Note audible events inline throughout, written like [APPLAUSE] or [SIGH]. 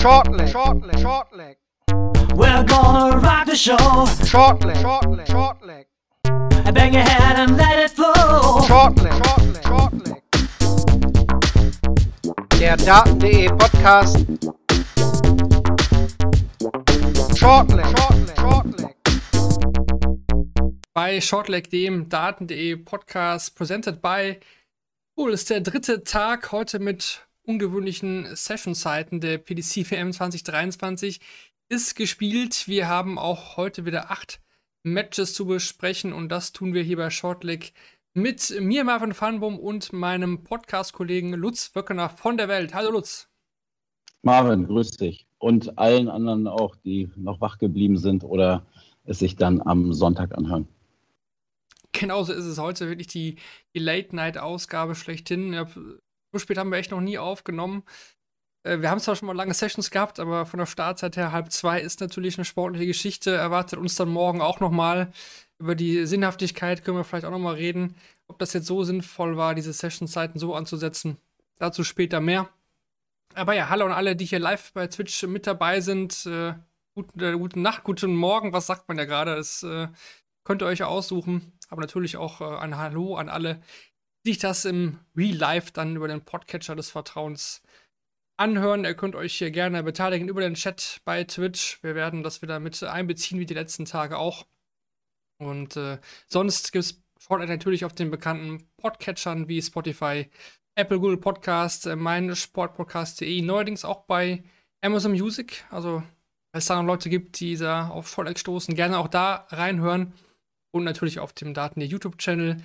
Short leg, short leg, short leg. We're gonna rock the show. Short leg, short leg, short leg. Bang your head and let it flow. Short leg, short leg, short leg. Der Daten.de Podcast. Short leg, short leg, short leg. Bei Shortleg, dem Daten.de Podcast, presented by Cool, ist der dritte Tag heute mit ungewöhnlichen Session-Zeiten der PDC WM 2023 ist gespielt. Wir haben auch heute wieder acht Matches zu besprechen und das tun wir hier bei Shortleg mit mir, Marvin Fanbum und meinem Podcast-Kollegen Lutz Wöckener von der Welt. Hallo Lutz. Marvin, grüß dich. Und allen anderen auch, die noch wach geblieben sind oder es sich dann am Sonntag anhören. Genauso ist es heute wirklich die, die Late-Night-Ausgabe schlechthin. Ja, so spät haben wir echt noch nie aufgenommen. Äh, wir haben zwar schon mal lange Sessions gehabt, aber von der Startzeit her halb zwei ist natürlich eine sportliche Geschichte. Erwartet uns dann morgen auch noch mal über die Sinnhaftigkeit können wir vielleicht auch noch mal reden, ob das jetzt so sinnvoll war, diese Sessionzeiten so anzusetzen. Dazu später mehr. Aber ja, hallo an alle, die hier live bei Twitch mit dabei sind. Äh, guten, äh, gute Nacht, guten Morgen, was sagt man ja gerade? Das äh, könnt ihr euch aussuchen. Aber natürlich auch äh, ein Hallo an alle, sich das im Real Life dann über den Podcatcher des Vertrauens anhören. Ihr könnt euch hier gerne beteiligen über den Chat bei Twitch. Wir werden das wieder mit einbeziehen, wie die letzten Tage auch. Und äh, sonst gibt es Shortline natürlich auf den bekannten Podcatchern wie Spotify, Apple, Google Podcast, äh, mein Sportpodcast.de, neuerdings auch bei Amazon Music. Also, wenn es da noch Leute gibt, die da auf Shortline stoßen, gerne auch da reinhören und natürlich auf dem Daten der YouTube-Channel.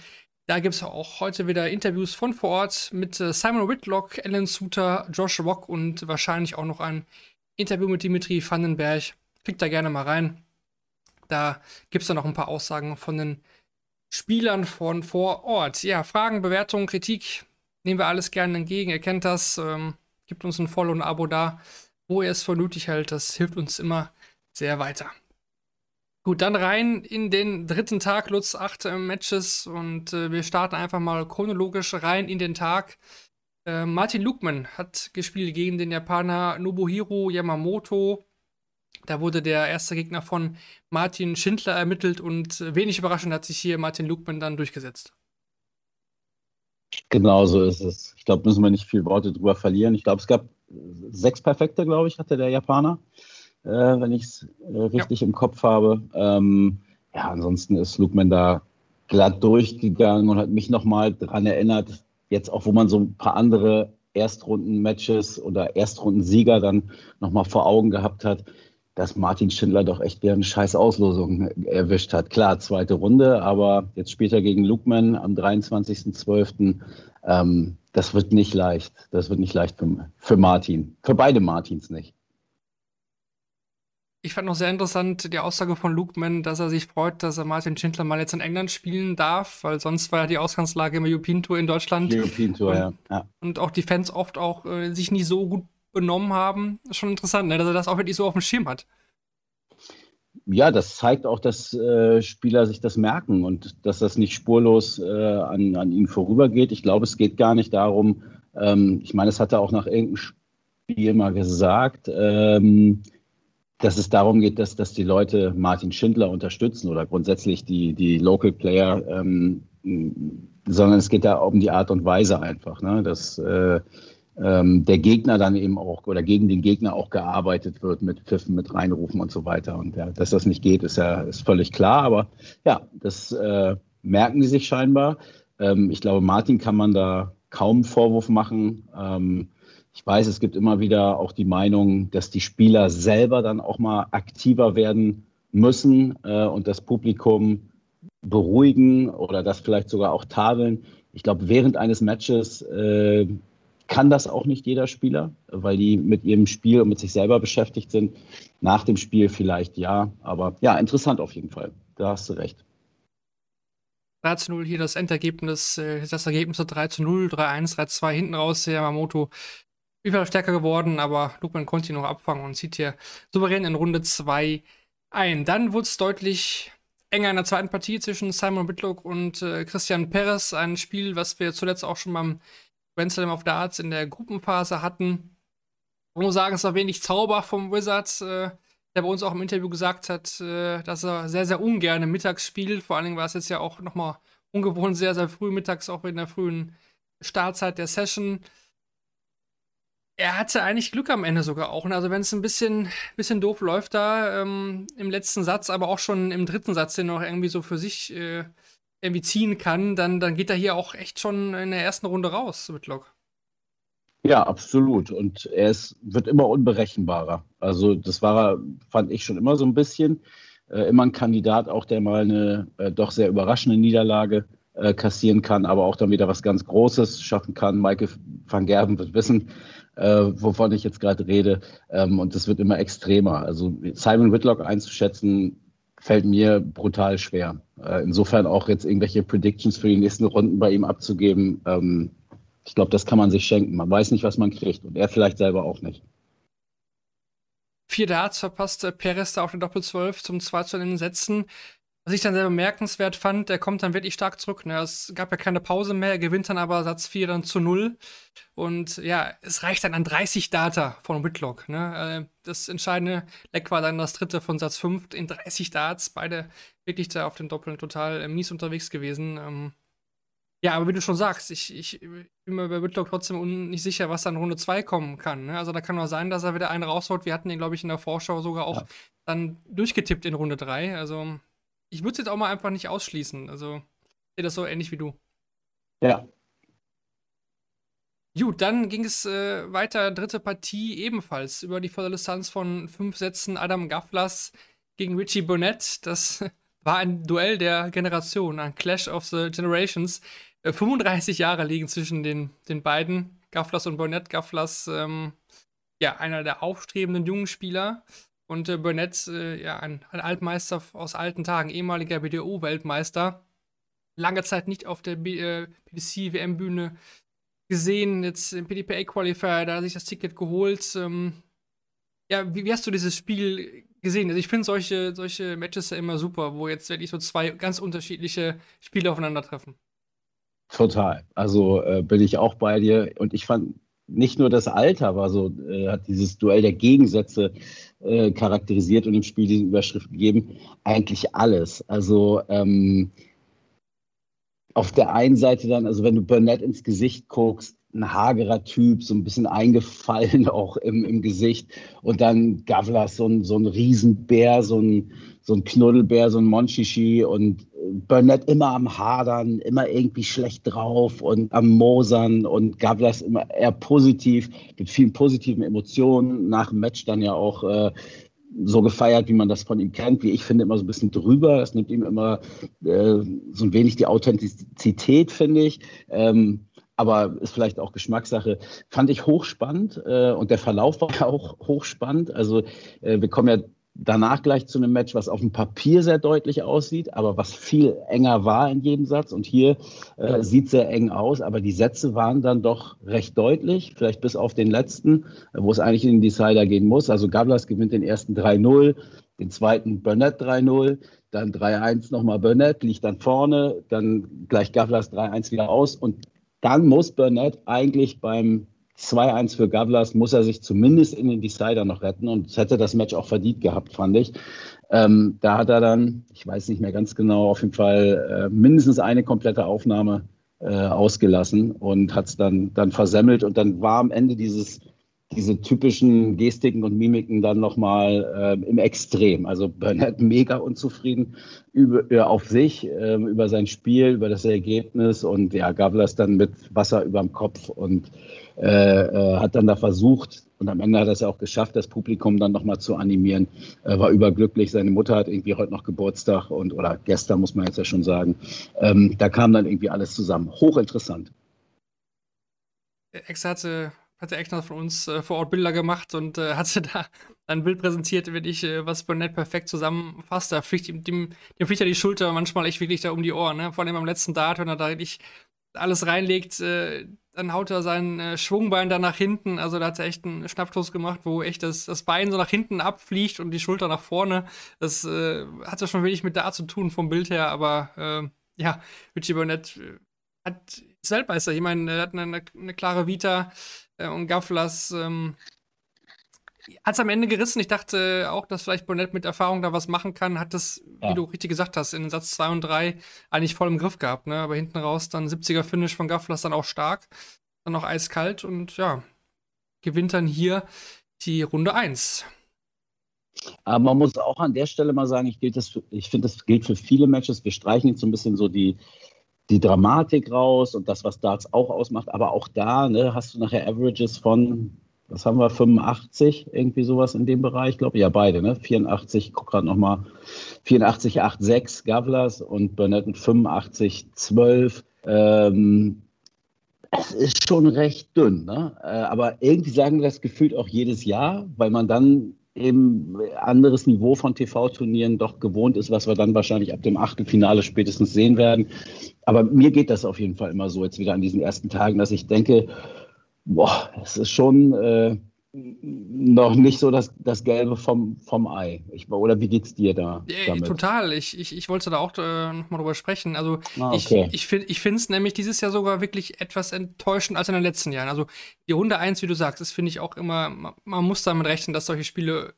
Da gibt es auch heute wieder Interviews von vor Ort mit äh, Simon Whitlock, Alan Suter, Josh Rock und wahrscheinlich auch noch ein Interview mit Dimitri Vandenberg. Klickt da gerne mal rein. Da gibt es dann noch ein paar Aussagen von den Spielern von vor Ort. Ja, Fragen, Bewertungen, Kritik nehmen wir alles gerne entgegen. Ihr kennt das. Ähm, gibt uns ein Follow und ein Abo da, wo ihr es für nötig hält. Das hilft uns immer sehr weiter. Gut, dann rein in den dritten Tag, Lutz, acht äh, Matches und äh, wir starten einfach mal chronologisch rein in den Tag. Äh, Martin Lukman hat gespielt gegen den Japaner Nobuhiro Yamamoto. Da wurde der erste Gegner von Martin Schindler ermittelt und äh, wenig überraschend hat sich hier Martin Lukman dann durchgesetzt. Genau so ist es. Ich glaube, müssen wir nicht viel Worte drüber verlieren. Ich glaube, es gab sechs Perfekte, glaube ich, hatte der Japaner äh, wenn ich es äh, richtig ja. im Kopf habe. Ähm, ja, ansonsten ist Lukman da glatt durchgegangen und hat mich nochmal daran erinnert, jetzt auch, wo man so ein paar andere Erstrunden-Matches oder Erstrunden-Sieger dann nochmal vor Augen gehabt hat, dass Martin Schindler doch echt wieder eine scheiß Auslosung erwischt hat. Klar, zweite Runde, aber jetzt später gegen Lukman am 23.12. Ähm, das wird nicht leicht. Das wird nicht leicht für, für Martin. Für beide Martins nicht. Ich fand noch sehr interessant die Aussage von Luke Mann, dass er sich freut, dass er Martin Schindler mal jetzt in England spielen darf, weil sonst war ja die Ausgangslage im European Tour in Deutschland. European Tour, und, ja. ja. Und auch die Fans oft auch äh, sich nicht so gut benommen haben. Schon interessant, ne? dass er das auch wirklich so auf dem Schirm hat. Ja, das zeigt auch, dass äh, Spieler sich das merken und dass das nicht spurlos äh, an, an ihnen vorübergeht. Ich glaube, es geht gar nicht darum, ähm, ich meine, es hat er auch nach irgendeinem Spiel mal gesagt, ähm, dass es darum geht, dass, dass die Leute Martin Schindler unterstützen oder grundsätzlich die, die Local Player, ähm, sondern es geht da um die Art und Weise einfach, ne? dass äh, ähm, der Gegner dann eben auch oder gegen den Gegner auch gearbeitet wird mit Pfiffen, mit Reinrufen und so weiter. Und ja, dass das nicht geht, ist ja ist völlig klar. Aber ja, das äh, merken die sich scheinbar. Ähm, ich glaube, Martin kann man da kaum Vorwurf machen. Ich weiß, es gibt immer wieder auch die Meinung, dass die Spieler selber dann auch mal aktiver werden müssen äh, und das Publikum beruhigen oder das vielleicht sogar auch tadeln. Ich glaube, während eines Matches äh, kann das auch nicht jeder Spieler, weil die mit ihrem Spiel und mit sich selber beschäftigt sind. Nach dem Spiel vielleicht ja, aber ja, interessant auf jeden Fall. Da hast du recht. 3 zu 0 hier das Endergebnis, äh, das Ergebnis 3 zu 0, 3-1, 3-2 hinten raus. Yamamoto Fall stärker geworden, aber Lukman konnte ihn noch abfangen und zieht hier souverän in Runde 2 ein. Dann wurde es deutlich enger in der zweiten Partie zwischen Simon Whitlock und äh, Christian Perez. Ein Spiel, was wir zuletzt auch schon beim Grand Slam of Darts in der Gruppenphase hatten. Ich muss sagen, es war wenig Zauber vom Wizards, äh, der bei uns auch im Interview gesagt hat, äh, dass er sehr, sehr ungern mittags spielt. Vor allen Dingen war es jetzt ja auch nochmal ungewohnt sehr, sehr früh mittags, auch in der frühen Startzeit der Session. Er hatte eigentlich Glück am Ende sogar auch. Also wenn es ein bisschen, bisschen doof läuft da ähm, im letzten Satz, aber auch schon im dritten Satz, den er noch irgendwie so für sich äh, irgendwie ziehen kann, dann, dann geht er hier auch echt schon in der ersten Runde raus, Whitlock. Ja, absolut. Und er ist, wird immer unberechenbarer. Also das war er, fand ich schon immer so ein bisschen. Äh, immer ein Kandidat, auch der mal eine äh, doch sehr überraschende Niederlage äh, kassieren kann, aber auch dann wieder was ganz Großes schaffen kann. Michael van Gerben wird wissen, äh, wovon ich jetzt gerade rede. Ähm, und das wird immer extremer. Also Simon Whitlock einzuschätzen, fällt mir brutal schwer. Äh, insofern auch jetzt irgendwelche Predictions für die nächsten Runden bei ihm abzugeben. Ähm, ich glaube, das kann man sich schenken. Man weiß nicht, was man kriegt. Und er vielleicht selber auch nicht. Vier Darts verpasste Perez da auf der Doppel-12 zum 2 zu den Sätzen. Was ich dann sehr bemerkenswert fand, der kommt dann wirklich stark zurück. Ne? Es gab ja keine Pause mehr, er gewinnt dann aber Satz 4 dann zu 0. Und ja, es reicht dann an 30 Data von Whitlock. Ne? Äh, das entscheidende Leck war dann das dritte von Satz 5 in 30 Darts. Beide wirklich da auf den Doppeln total äh, mies unterwegs gewesen. Ähm, ja, aber wie du schon sagst, ich, ich bin mir bei Whitlock trotzdem nicht sicher, was dann Runde 2 kommen kann. Ne? Also da kann auch sein, dass er wieder einen raushaut. Wir hatten ihn, glaube ich, in der Vorschau sogar auch ja. dann durchgetippt in Runde 3. Also ich würde es jetzt auch mal einfach nicht ausschließen. Also, ich sehe das so ähnlich wie du. Ja. Gut, dann ging es äh, weiter, dritte Partie ebenfalls über die volle Distanz von fünf Sätzen Adam Gafflas gegen Richie Burnett. Das [LAUGHS] war ein Duell der Generation, ein Clash of the Generations. Äh, 35 Jahre liegen zwischen den, den beiden, Gafflas und Burnett. Gafflas, ähm, ja, einer der aufstrebenden jungen Spieler. Und äh, Burnett, äh, ja, ein, ein, Altmeister aus alten Tagen, ehemaliger BDO-Weltmeister. Lange Zeit nicht auf der äh, PDC-WM-Bühne gesehen, jetzt im PDPA-Qualifier, da hat sich das Ticket geholt. Ähm, ja, wie, wie, hast du dieses Spiel gesehen? Also ich finde solche, solche Matches ja immer super, wo jetzt wirklich so zwei ganz unterschiedliche Spiele aufeinandertreffen. Total. Also äh, bin ich auch bei dir. Und ich fand nicht nur das Alter war so, äh, hat dieses Duell der Gegensätze äh, charakterisiert und dem Spiel diese Überschrift gegeben. Eigentlich alles. Also ähm, auf der einen Seite dann, also wenn du Burnett ins Gesicht guckst, ein hagerer Typ, so ein bisschen eingefallen [LAUGHS] auch im, im Gesicht. Und dann Gavlas, so ein, so ein Riesenbär, so ein, so ein Knuddelbär, so ein Monchichi und Burnett immer am Hadern, immer irgendwie schlecht drauf und am Mosern und Gavlas immer eher positiv, mit vielen positiven Emotionen. Nach dem Match dann ja auch äh, so gefeiert, wie man das von ihm kennt, wie ich finde, immer so ein bisschen drüber. Es nimmt ihm immer äh, so ein wenig die Authentizität, finde ich. Ähm, aber ist vielleicht auch Geschmackssache. Fand ich hochspannend äh, und der Verlauf war [LAUGHS] ja auch hochspannend. Also äh, wir kommen ja danach gleich zu einem Match, was auf dem Papier sehr deutlich aussieht, aber was viel enger war in jedem Satz. Und hier äh, sieht sehr eng aus, aber die Sätze waren dann doch recht deutlich, vielleicht bis auf den letzten, wo es eigentlich in den Decider gehen muss. Also Gablas gewinnt den ersten 3-0, den zweiten Burnett 3-0, dann 3-1 nochmal Burnett, liegt dann vorne, dann gleich Gavlas 3-1 wieder aus und dann muss Burnett eigentlich beim 2-1 für Gavlas muss er sich zumindest in den Decider noch retten und hätte das Match auch verdient gehabt, fand ich. Ähm, da hat er dann, ich weiß nicht mehr ganz genau, auf jeden Fall äh, mindestens eine komplette Aufnahme äh, ausgelassen und hat es dann, dann versemmelt und dann war am Ende dieses diese typischen Gestiken und Mimiken dann nochmal äh, im Extrem. Also Burnett mega unzufrieden über, äh, auf sich, äh, über sein Spiel, über das Ergebnis und ja, Gavlas dann mit Wasser über dem Kopf und äh, äh, hat dann da versucht und am Ende hat er es auch geschafft, das Publikum dann nochmal zu animieren. war überglücklich. Seine Mutter hat irgendwie heute noch Geburtstag und oder gestern muss man jetzt ja schon sagen. Ähm, da kam dann irgendwie alles zusammen. Hochinteressant. Ex hatte hat der Eckner von uns äh, vor Ort Bilder gemacht und äh, [LAUGHS] hatte da ein Bild präsentiert, wenn ich, äh, was Burnett perfekt zusammenfasst. Da fliegt ihm, dem, dem fliegt ja die Schulter manchmal echt wirklich da um die Ohren, ne? Vor allem am letzten Dart, wenn er da wirklich alles reinlegt, äh, dann haut er sein äh, Schwungbein da nach hinten. Also da hat er echt einen Schnappstoß gemacht, wo echt das, das Bein so nach hinten abfliegt und die Schulter nach vorne. Das äh, hat ja schon wenig mit Dart zu tun vom Bild her, aber ja, Richie Burnett hat ist Weltmeister. Ich meine, er hat eine, eine klare Vita äh, und Gafflas, ähm, hat es am Ende gerissen. Ich dachte auch, dass vielleicht Burnett mit Erfahrung da was machen kann. Hat das, ja. wie du richtig gesagt hast, in Satz 2 und 3 eigentlich voll im Griff gehabt. Ne? Aber hinten raus dann 70er-Finish von Gaffler ist dann auch stark. Dann auch eiskalt und ja, gewinnt dann hier die Runde 1. Aber man muss auch an der Stelle mal sagen, ich, ich finde, das gilt für viele Matches. Wir streichen jetzt so ein bisschen so die, die Dramatik raus und das, was Darts auch ausmacht. Aber auch da ne, hast du nachher Averages von was haben wir, 85, irgendwie sowas in dem Bereich, glaube ich. Ja, beide, ne? 84, ich gucke gerade nochmal, 84, 86 Gavlas und Burnett mit 85, 12. Ähm, es ist schon recht dünn, ne? Äh, aber irgendwie sagen wir das gefühlt auch jedes Jahr, weil man dann eben anderes Niveau von TV-Turnieren doch gewohnt ist, was wir dann wahrscheinlich ab dem Achtelfinale spätestens sehen werden. Aber mir geht das auf jeden Fall immer so jetzt wieder an diesen ersten Tagen, dass ich denke, Boah, es ist schon äh, noch nicht so das, das Gelbe vom, vom Ei. Ich, oder wie geht's dir da? Ja, total. Ich, ich, ich wollte da auch äh, nochmal drüber sprechen. Also ah, okay. ich, ich, ich finde es nämlich dieses Jahr sogar wirklich etwas enttäuschend als in den letzten Jahren. Also die Runde 1, wie du sagst, das finde ich auch immer, man, man muss damit rechnen, dass solche Spiele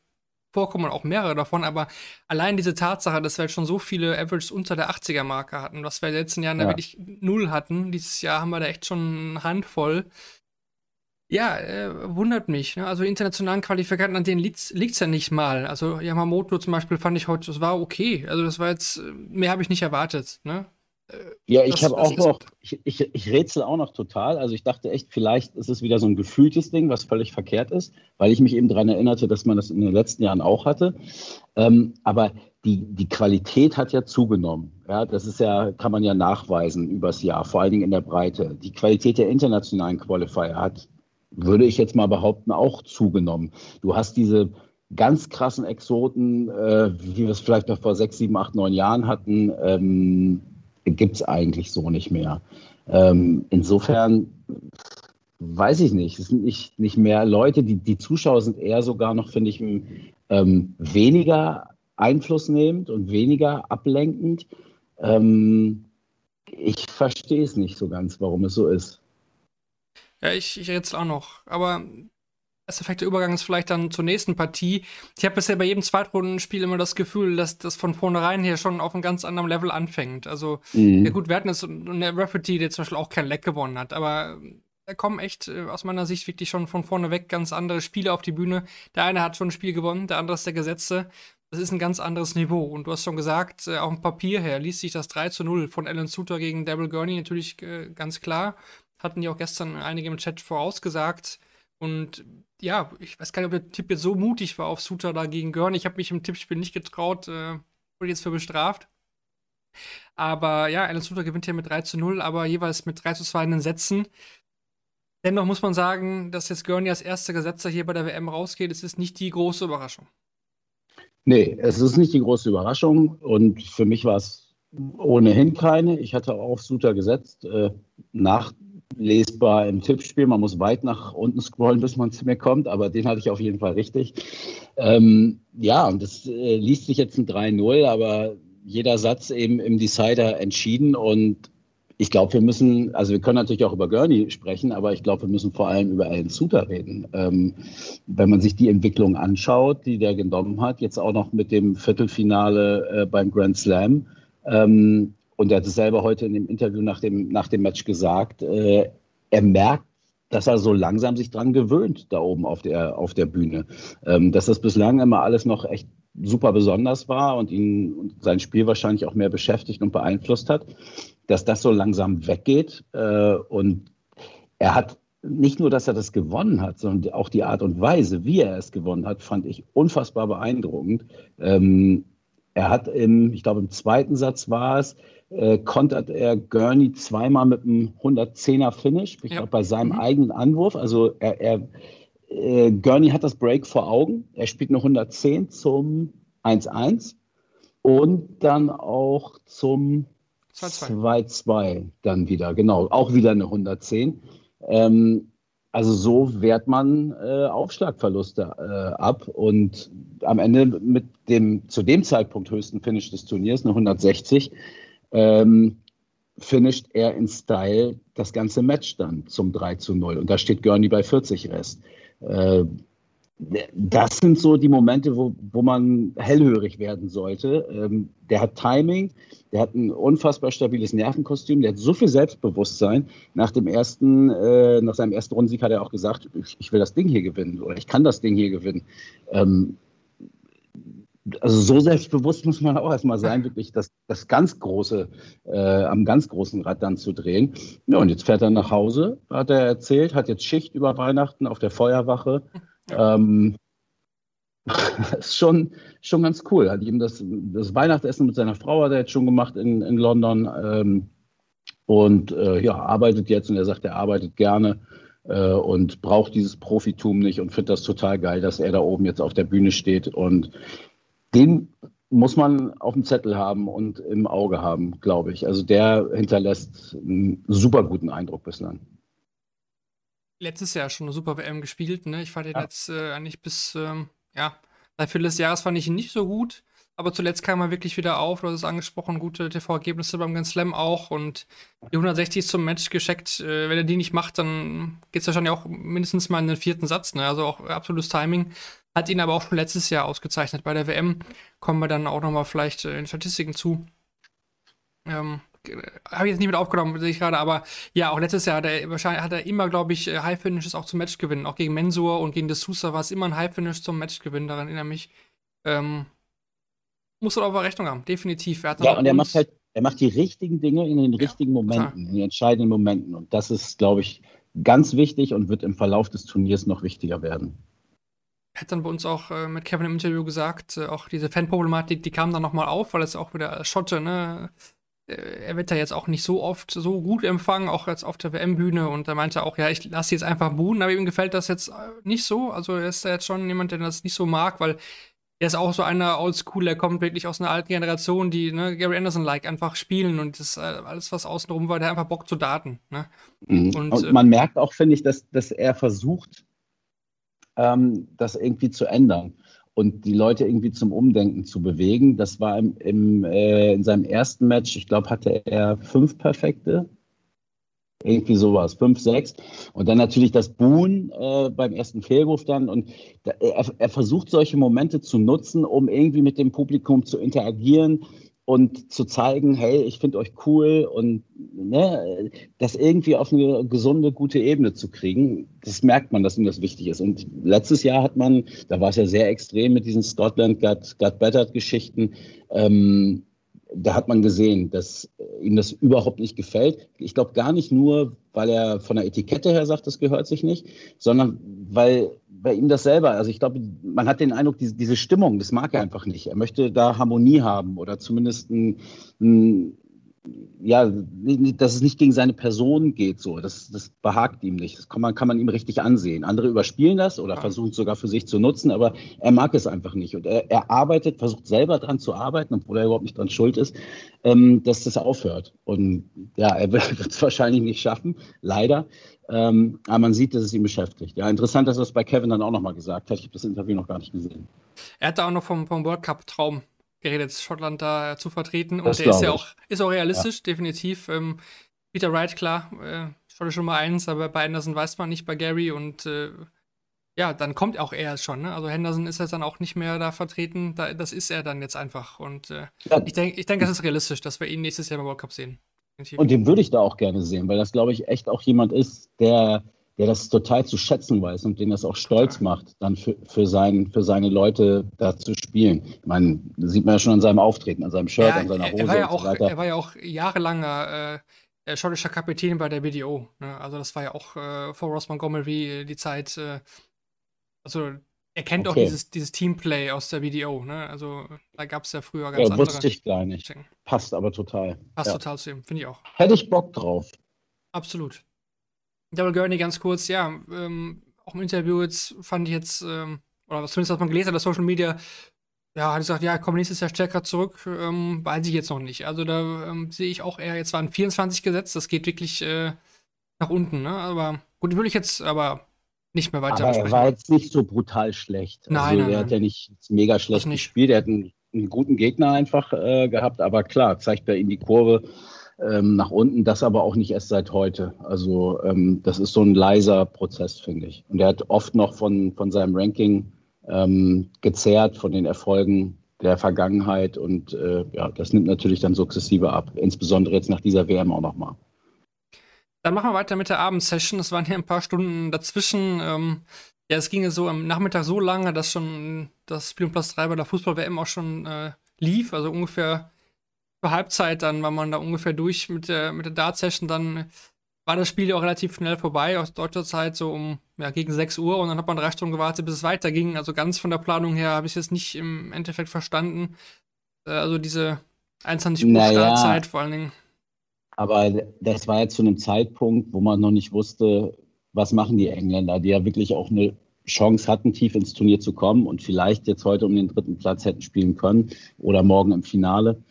vorkommen und auch mehrere davon, aber allein diese Tatsache, dass wir halt schon so viele Averages unter der 80er-Marke hatten, was wir in den letzten Jahren ja. da wirklich null hatten, dieses Jahr haben wir da echt schon eine Handvoll. Ja, äh, wundert mich. Ne? Also internationalen Qualifikanten, an denen liegt es ja nicht mal. Also Yamamoto zum Beispiel fand ich heute, das war okay. Also das war jetzt, äh, mehr habe ich nicht erwartet. Ne? Äh, ja, ich habe auch noch, ich, ich, ich rätsel auch noch total. Also ich dachte echt, vielleicht ist es wieder so ein gefühltes Ding, was völlig verkehrt ist, weil ich mich eben daran erinnerte, dass man das in den letzten Jahren auch hatte. Ähm, aber die, die Qualität hat ja zugenommen. Ja, das ist ja, kann man ja nachweisen übers Jahr, vor allen Dingen in der Breite. Die Qualität der internationalen Qualifier hat würde ich jetzt mal behaupten, auch zugenommen. Du hast diese ganz krassen Exoten, äh, wie wir es vielleicht noch vor sechs, sieben, acht, neun Jahren hatten, ähm, gibt es eigentlich so nicht mehr. Ähm, insofern weiß ich nicht. Es sind nicht, nicht mehr Leute, die, die Zuschauer sind eher sogar noch, finde ich, ähm, weniger einflussnehmend und weniger ablenkend. Ähm, ich verstehe es nicht so ganz, warum es so ist. Ja, ich, ich rätsel auch noch. Aber das perfekte Übergang ist vielleicht dann zur nächsten Partie. Ich habe bisher bei jedem Zweitrundenspiel immer das Gefühl, dass das von vornherein hier schon auf einem ganz anderen Level anfängt. Also, mhm. ja gut, wir hatten jetzt eine Rafferty, der zum Beispiel auch kein Leck gewonnen hat, aber da kommen echt äh, aus meiner Sicht wirklich schon von vorne weg ganz andere Spiele auf die Bühne. Der eine hat schon ein Spiel gewonnen, der andere ist der Gesetze. Das ist ein ganz anderes Niveau. Und du hast schon gesagt, äh, auf dem Papier her liest sich das 3 zu 0 von Alan Suter gegen Devil Gurney natürlich äh, ganz klar hatten ja auch gestern einige im Chat vorausgesagt. Und ja, ich weiß gar nicht, ob der Tipp jetzt so mutig war auf Suter da gegen Görn. Ich habe mich im Tippspiel nicht getraut, äh, wurde jetzt für bestraft. Aber ja, Alan Suter gewinnt hier mit 3 zu 0, aber jeweils mit 3 zu 2 in den Sätzen. Dennoch muss man sagen, dass jetzt Gurney als erster Gesetzer hier bei der WM rausgeht, es ist nicht die große Überraschung. Nee, es ist nicht die große Überraschung und für mich war es ohnehin keine. Ich hatte auf Suter gesetzt. Äh, nach lesbar im Tippspiel. Man muss weit nach unten scrollen, bis man zu mir kommt, aber den hatte ich auf jeden Fall richtig. Ähm, ja, und das äh, liest sich jetzt ein 3-0, aber jeder Satz eben im Decider entschieden und ich glaube, wir müssen, also wir können natürlich auch über Gurney sprechen, aber ich glaube, wir müssen vor allem über Alan Suter reden. Ähm, wenn man sich die Entwicklung anschaut, die der genommen hat, jetzt auch noch mit dem Viertelfinale äh, beim Grand Slam, ähm, und er hat es selber heute in dem Interview nach dem, nach dem Match gesagt, äh, er merkt, dass er so langsam sich dran gewöhnt, da oben auf der, auf der Bühne. Ähm, dass das bislang immer alles noch echt super besonders war und ihn und sein Spiel wahrscheinlich auch mehr beschäftigt und beeinflusst hat, dass das so langsam weggeht. Äh, und er hat nicht nur, dass er das gewonnen hat, sondern auch die Art und Weise, wie er es gewonnen hat, fand ich unfassbar beeindruckend. Ähm, er hat im, ich glaube, im zweiten Satz war es, äh, kontert er Gurney zweimal mit einem 110er Finish, ich ja. glaube bei seinem mhm. eigenen Anwurf. Also er, er äh, Gurney hat das Break vor Augen. Er spielt eine 110 zum 1-1 und dann auch zum 2-2 dann wieder. Genau, auch wieder eine 110. Ähm, also so wehrt man äh, Aufschlagverluste äh, ab und am Ende mit dem zu dem Zeitpunkt höchsten Finish des Turniers, eine 160, ähm, finisht er in Style das ganze Match dann zum 3 zu 0. Und da steht Gurney bei 40 Rest. Äh, das sind so die Momente, wo, wo man hellhörig werden sollte. Ähm, der hat Timing, der hat ein unfassbar stabiles Nervenkostüm, der hat so viel Selbstbewusstsein. Nach dem ersten, äh, nach seinem ersten Rundensieg hat er auch gesagt, ich, will das Ding hier gewinnen oder ich kann das Ding hier gewinnen. Ähm, also so selbstbewusst muss man auch erstmal sein, wirklich das, das ganz große, äh, am ganz großen Rad dann zu drehen. Ja, und jetzt fährt er nach Hause, hat er erzählt, hat jetzt Schicht über Weihnachten auf der Feuerwache. [LAUGHS] Ähm, [LAUGHS] das ist schon, schon ganz cool. Hat ihm das, das Weihnachtsessen mit seiner Frau hat er jetzt schon gemacht in, in London. Ähm, und äh, ja, arbeitet jetzt und er sagt, er arbeitet gerne äh, und braucht dieses Profitum nicht und findet das total geil, dass er da oben jetzt auf der Bühne steht. Und den muss man auf dem Zettel haben und im Auge haben, glaube ich. Also der hinterlässt einen super guten Eindruck bislang letztes Jahr schon eine super WM gespielt. Ne? Ich fand ihn ja. jetzt äh, eigentlich bis, ähm, ja, seit Viertel des Jahres fand ich ihn nicht so gut. Aber zuletzt kam er wirklich wieder auf. Du hast es angesprochen, gute TV-Ergebnisse beim Grand Slam auch. Und die 160 zum Match gescheckt. Äh, wenn er die nicht macht, dann geht es wahrscheinlich auch mindestens mal in den vierten Satz. Ne? Also auch absolutes Timing. Hat ihn aber auch schon letztes Jahr ausgezeichnet. Bei der WM kommen wir dann auch nochmal vielleicht äh, in Statistiken zu. Ähm, habe ich jetzt nicht mit aufgenommen, sehe ich gerade, aber ja, auch letztes Jahr hat er wahrscheinlich hat er immer, glaube ich, äh, High Finishes auch zum Match gewinnen. Auch gegen Mensur und gegen D'Souza war es immer ein High Finish zum Match gewinnen, daran erinnere mich. Ähm, muss er auf Rechnung haben, definitiv. ja, und er macht halt, er macht die richtigen Dinge in den ja, richtigen Momenten, klar. in den entscheidenden Momenten. Und das ist, glaube ich, ganz wichtig und wird im Verlauf des Turniers noch wichtiger werden. Hat dann bei uns auch äh, mit Kevin im Interview gesagt, äh, auch diese Fanproblematik, die kam dann nochmal auf, weil es auch wieder Schotte, ne? Äh, er wird da jetzt auch nicht so oft so gut empfangen, auch jetzt auf der WM-Bühne. Und er meinte auch, ja, ich lasse jetzt einfach buhen, aber ihm gefällt das jetzt äh, nicht so. Also er ist ja jetzt schon jemand, der das nicht so mag, weil er ist auch so einer Oldschool, der kommt wirklich aus einer alten Generation, die ne, Gary Anderson-like einfach spielen und das äh, alles, was außenrum war, der einfach Bock zu daten. Ne? Mhm. Und, und, man äh, merkt auch, finde ich, dass, dass er versucht, ähm, das irgendwie zu ändern und die Leute irgendwie zum Umdenken zu bewegen. Das war im, im äh, in seinem ersten Match, ich glaube, hatte er fünf perfekte. Irgendwie sowas, fünf, sechs. Und dann natürlich das Buhn äh, beim ersten Fehlwurf dann. Und da, er, er versucht solche Momente zu nutzen, um irgendwie mit dem Publikum zu interagieren, und zu zeigen, hey, ich finde euch cool und ne, das irgendwie auf eine gesunde, gute Ebene zu kriegen, das merkt man, dass ihm das wichtig ist. Und letztes Jahr hat man, da war es ja sehr extrem mit diesen Scotland Got, Got Battered Geschichten, ähm, da hat man gesehen, dass ihm das überhaupt nicht gefällt. Ich glaube gar nicht nur, weil er von der Etikette her sagt, das gehört sich nicht, sondern weil bei ihm das selber. Also ich glaube, man hat den Eindruck, diese, diese Stimmung, das mag er einfach nicht. Er möchte da Harmonie haben oder zumindest ein, ein ja, dass es nicht gegen seine Person geht, so. Das, das behagt ihm nicht. Das kann man, kann man ihm richtig ansehen. Andere überspielen das oder versuchen es sogar für sich zu nutzen, aber er mag es einfach nicht. Und er, er arbeitet, versucht selber daran zu arbeiten, obwohl er überhaupt nicht dran schuld ist, ähm, dass das aufhört. Und ja, er [LAUGHS] wird es wahrscheinlich nicht schaffen, leider. Ähm, aber man sieht, dass es ihn beschäftigt. Ja, interessant, dass er es bei Kevin dann auch nochmal gesagt hat. Ich habe das Interview noch gar nicht gesehen. Er hatte auch noch vom, vom World Cup-Traum geredet, Schottland da zu vertreten. Und das der ist ja auch, ist auch realistisch, ja. definitiv. Ähm, Peter Wright, klar, äh, schottische Nummer eins, aber bei Anderson weiß man nicht, bei Gary und äh, ja, dann kommt auch er schon. Ne? Also Henderson ist jetzt dann auch nicht mehr da vertreten. Da, das ist er dann jetzt einfach. Und äh, ja. ich denke, ich denk, das ist realistisch, dass wir ihn nächstes Jahr beim World Cup sehen. Definitiv. Und den würde ich da auch gerne sehen, weil das, glaube ich, echt auch jemand ist, der der das total zu schätzen weiß und den das auch stolz macht, dann für, für, sein, für seine Leute da zu spielen. Ich meine, das sieht man ja schon an seinem Auftreten, an seinem Shirt, ja, an seiner Hose er war ja auch, so Er war ja auch jahrelanger äh, schottischer Kapitän bei der BDO. Ne? Also das war ja auch äh, vor Ross Montgomery die Zeit. Äh, also er kennt okay. auch dieses, dieses Teamplay aus der BDO. Ne? Also da gab es ja früher ganz ja, andere. wusste ich gar nicht. Passt aber total. Passt ja. total zu ihm, finde ich auch. Hätte ich Bock drauf. Absolut. Double Gurney ganz kurz, ja, ähm, auch im Interview jetzt fand ich jetzt, ähm, oder was zumindest hat man gelesen, auf Social Media, ja, hat gesagt, ja, komm nächstes Jahr stärker zurück, ähm, weiß ich jetzt noch nicht. Also da ähm, sehe ich auch eher, jetzt waren 24 gesetzt, das geht wirklich äh, nach unten, ne? Aber gut, würde ich jetzt aber nicht mehr weiter aber besprechen. Er war jetzt nicht so brutal schlecht. Nein, also, nein, er hat ja nicht mega schlecht gespielt, er hat einen, einen guten Gegner einfach äh, gehabt, aber klar, zeigt er in die Kurve, ähm, nach unten, das aber auch nicht erst seit heute. Also ähm, das ist so ein leiser Prozess, finde ich. Und er hat oft noch von, von seinem Ranking ähm, gezerrt, von den Erfolgen der Vergangenheit und äh, ja, das nimmt natürlich dann sukzessive ab, insbesondere jetzt nach dieser WM auch nochmal. Dann machen wir weiter mit der Abendsession. Es waren hier ein paar Stunden dazwischen. Ähm, ja, es ging so am Nachmittag so lange, dass schon das Spiel um Platz 3 bei der Fußball-WM auch schon äh, lief. Also ungefähr zur Halbzeit, dann war man da ungefähr durch mit der, mit der Dart-Session. Dann war das Spiel ja auch relativ schnell vorbei, aus deutscher Zeit so um ja, gegen 6 Uhr. Und dann hat man drei Stunden gewartet, bis es weiterging. Also ganz von der Planung her habe ich es jetzt nicht im Endeffekt verstanden. Äh, also diese 21 Uhr naja. Startzeit vor allen Dingen. Aber das war ja zu einem Zeitpunkt, wo man noch nicht wusste, was machen die Engländer, die ja wirklich auch eine Chance hatten, tief ins Turnier zu kommen und vielleicht jetzt heute um den dritten Platz hätten spielen können oder morgen im Finale.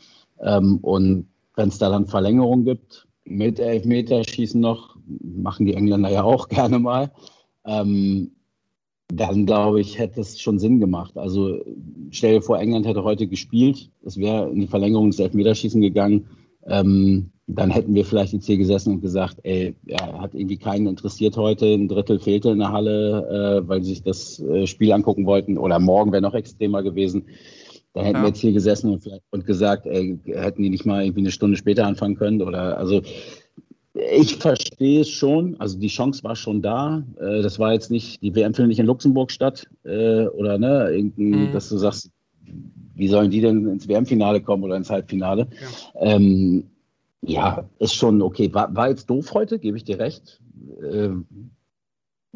Ähm, und wenn es da dann Verlängerung gibt, mit Elfmeterschießen noch, machen die Engländer ja auch [LAUGHS] gerne mal, ähm, dann glaube ich, hätte es schon Sinn gemacht. Also stell dir vor, England hätte heute gespielt, es wäre in die Verlängerung des Elfmeterschießen gegangen. Ähm, dann hätten wir vielleicht jetzt hier gesessen und gesagt, ey, ja, hat irgendwie keinen interessiert heute, ein Drittel fehlte in der Halle, äh, weil sie sich das äh, Spiel angucken wollten oder morgen wäre noch extremer gewesen. Da hätten ja. wir jetzt hier gesessen und, und gesagt, ey, hätten die nicht mal irgendwie eine Stunde später anfangen können oder also ich verstehe es schon, also die Chance war schon da. Äh, das war jetzt nicht, die WM findet nicht in Luxemburg statt äh, oder ne, mhm. dass du sagst, wie sollen die denn ins WM-Finale kommen oder ins Halbfinale? Ja. Ähm, ja, ist schon okay. War, war jetzt doof heute, gebe ich dir recht. Äh,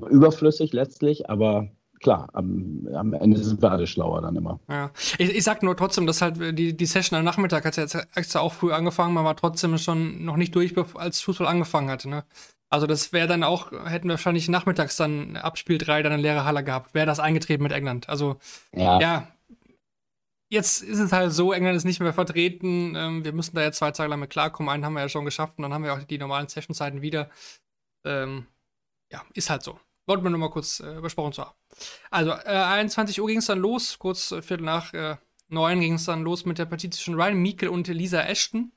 überflüssig letztlich, aber klar, am, am, Ende sind wir alle schlauer dann immer. Ja, ich, ich sag nur trotzdem, dass halt die, die Session am Nachmittag hat ja jetzt extra auch früh angefangen, man war trotzdem schon noch nicht durch, als Fußball angefangen hatte. Ne? Also das wäre dann auch, hätten wir wahrscheinlich nachmittags dann Abspiel 3 dann eine leere Halle gehabt, wäre das eingetreten mit England. Also ja. ja. Jetzt ist es halt so, England ist nicht mehr vertreten. Ähm, wir müssen da jetzt zwei Tage lang mit klarkommen. Einen haben wir ja schon geschafft und dann haben wir auch die normalen Sessionzeiten wieder. Ähm, ja, ist halt so. Wollten wir nur mal kurz äh, besprochen zu haben. Also, äh, 21 Uhr ging es dann los, kurz äh, Viertel nach äh, neun ging es dann los mit der Partie zwischen Ryan Meikle und Lisa Ashton.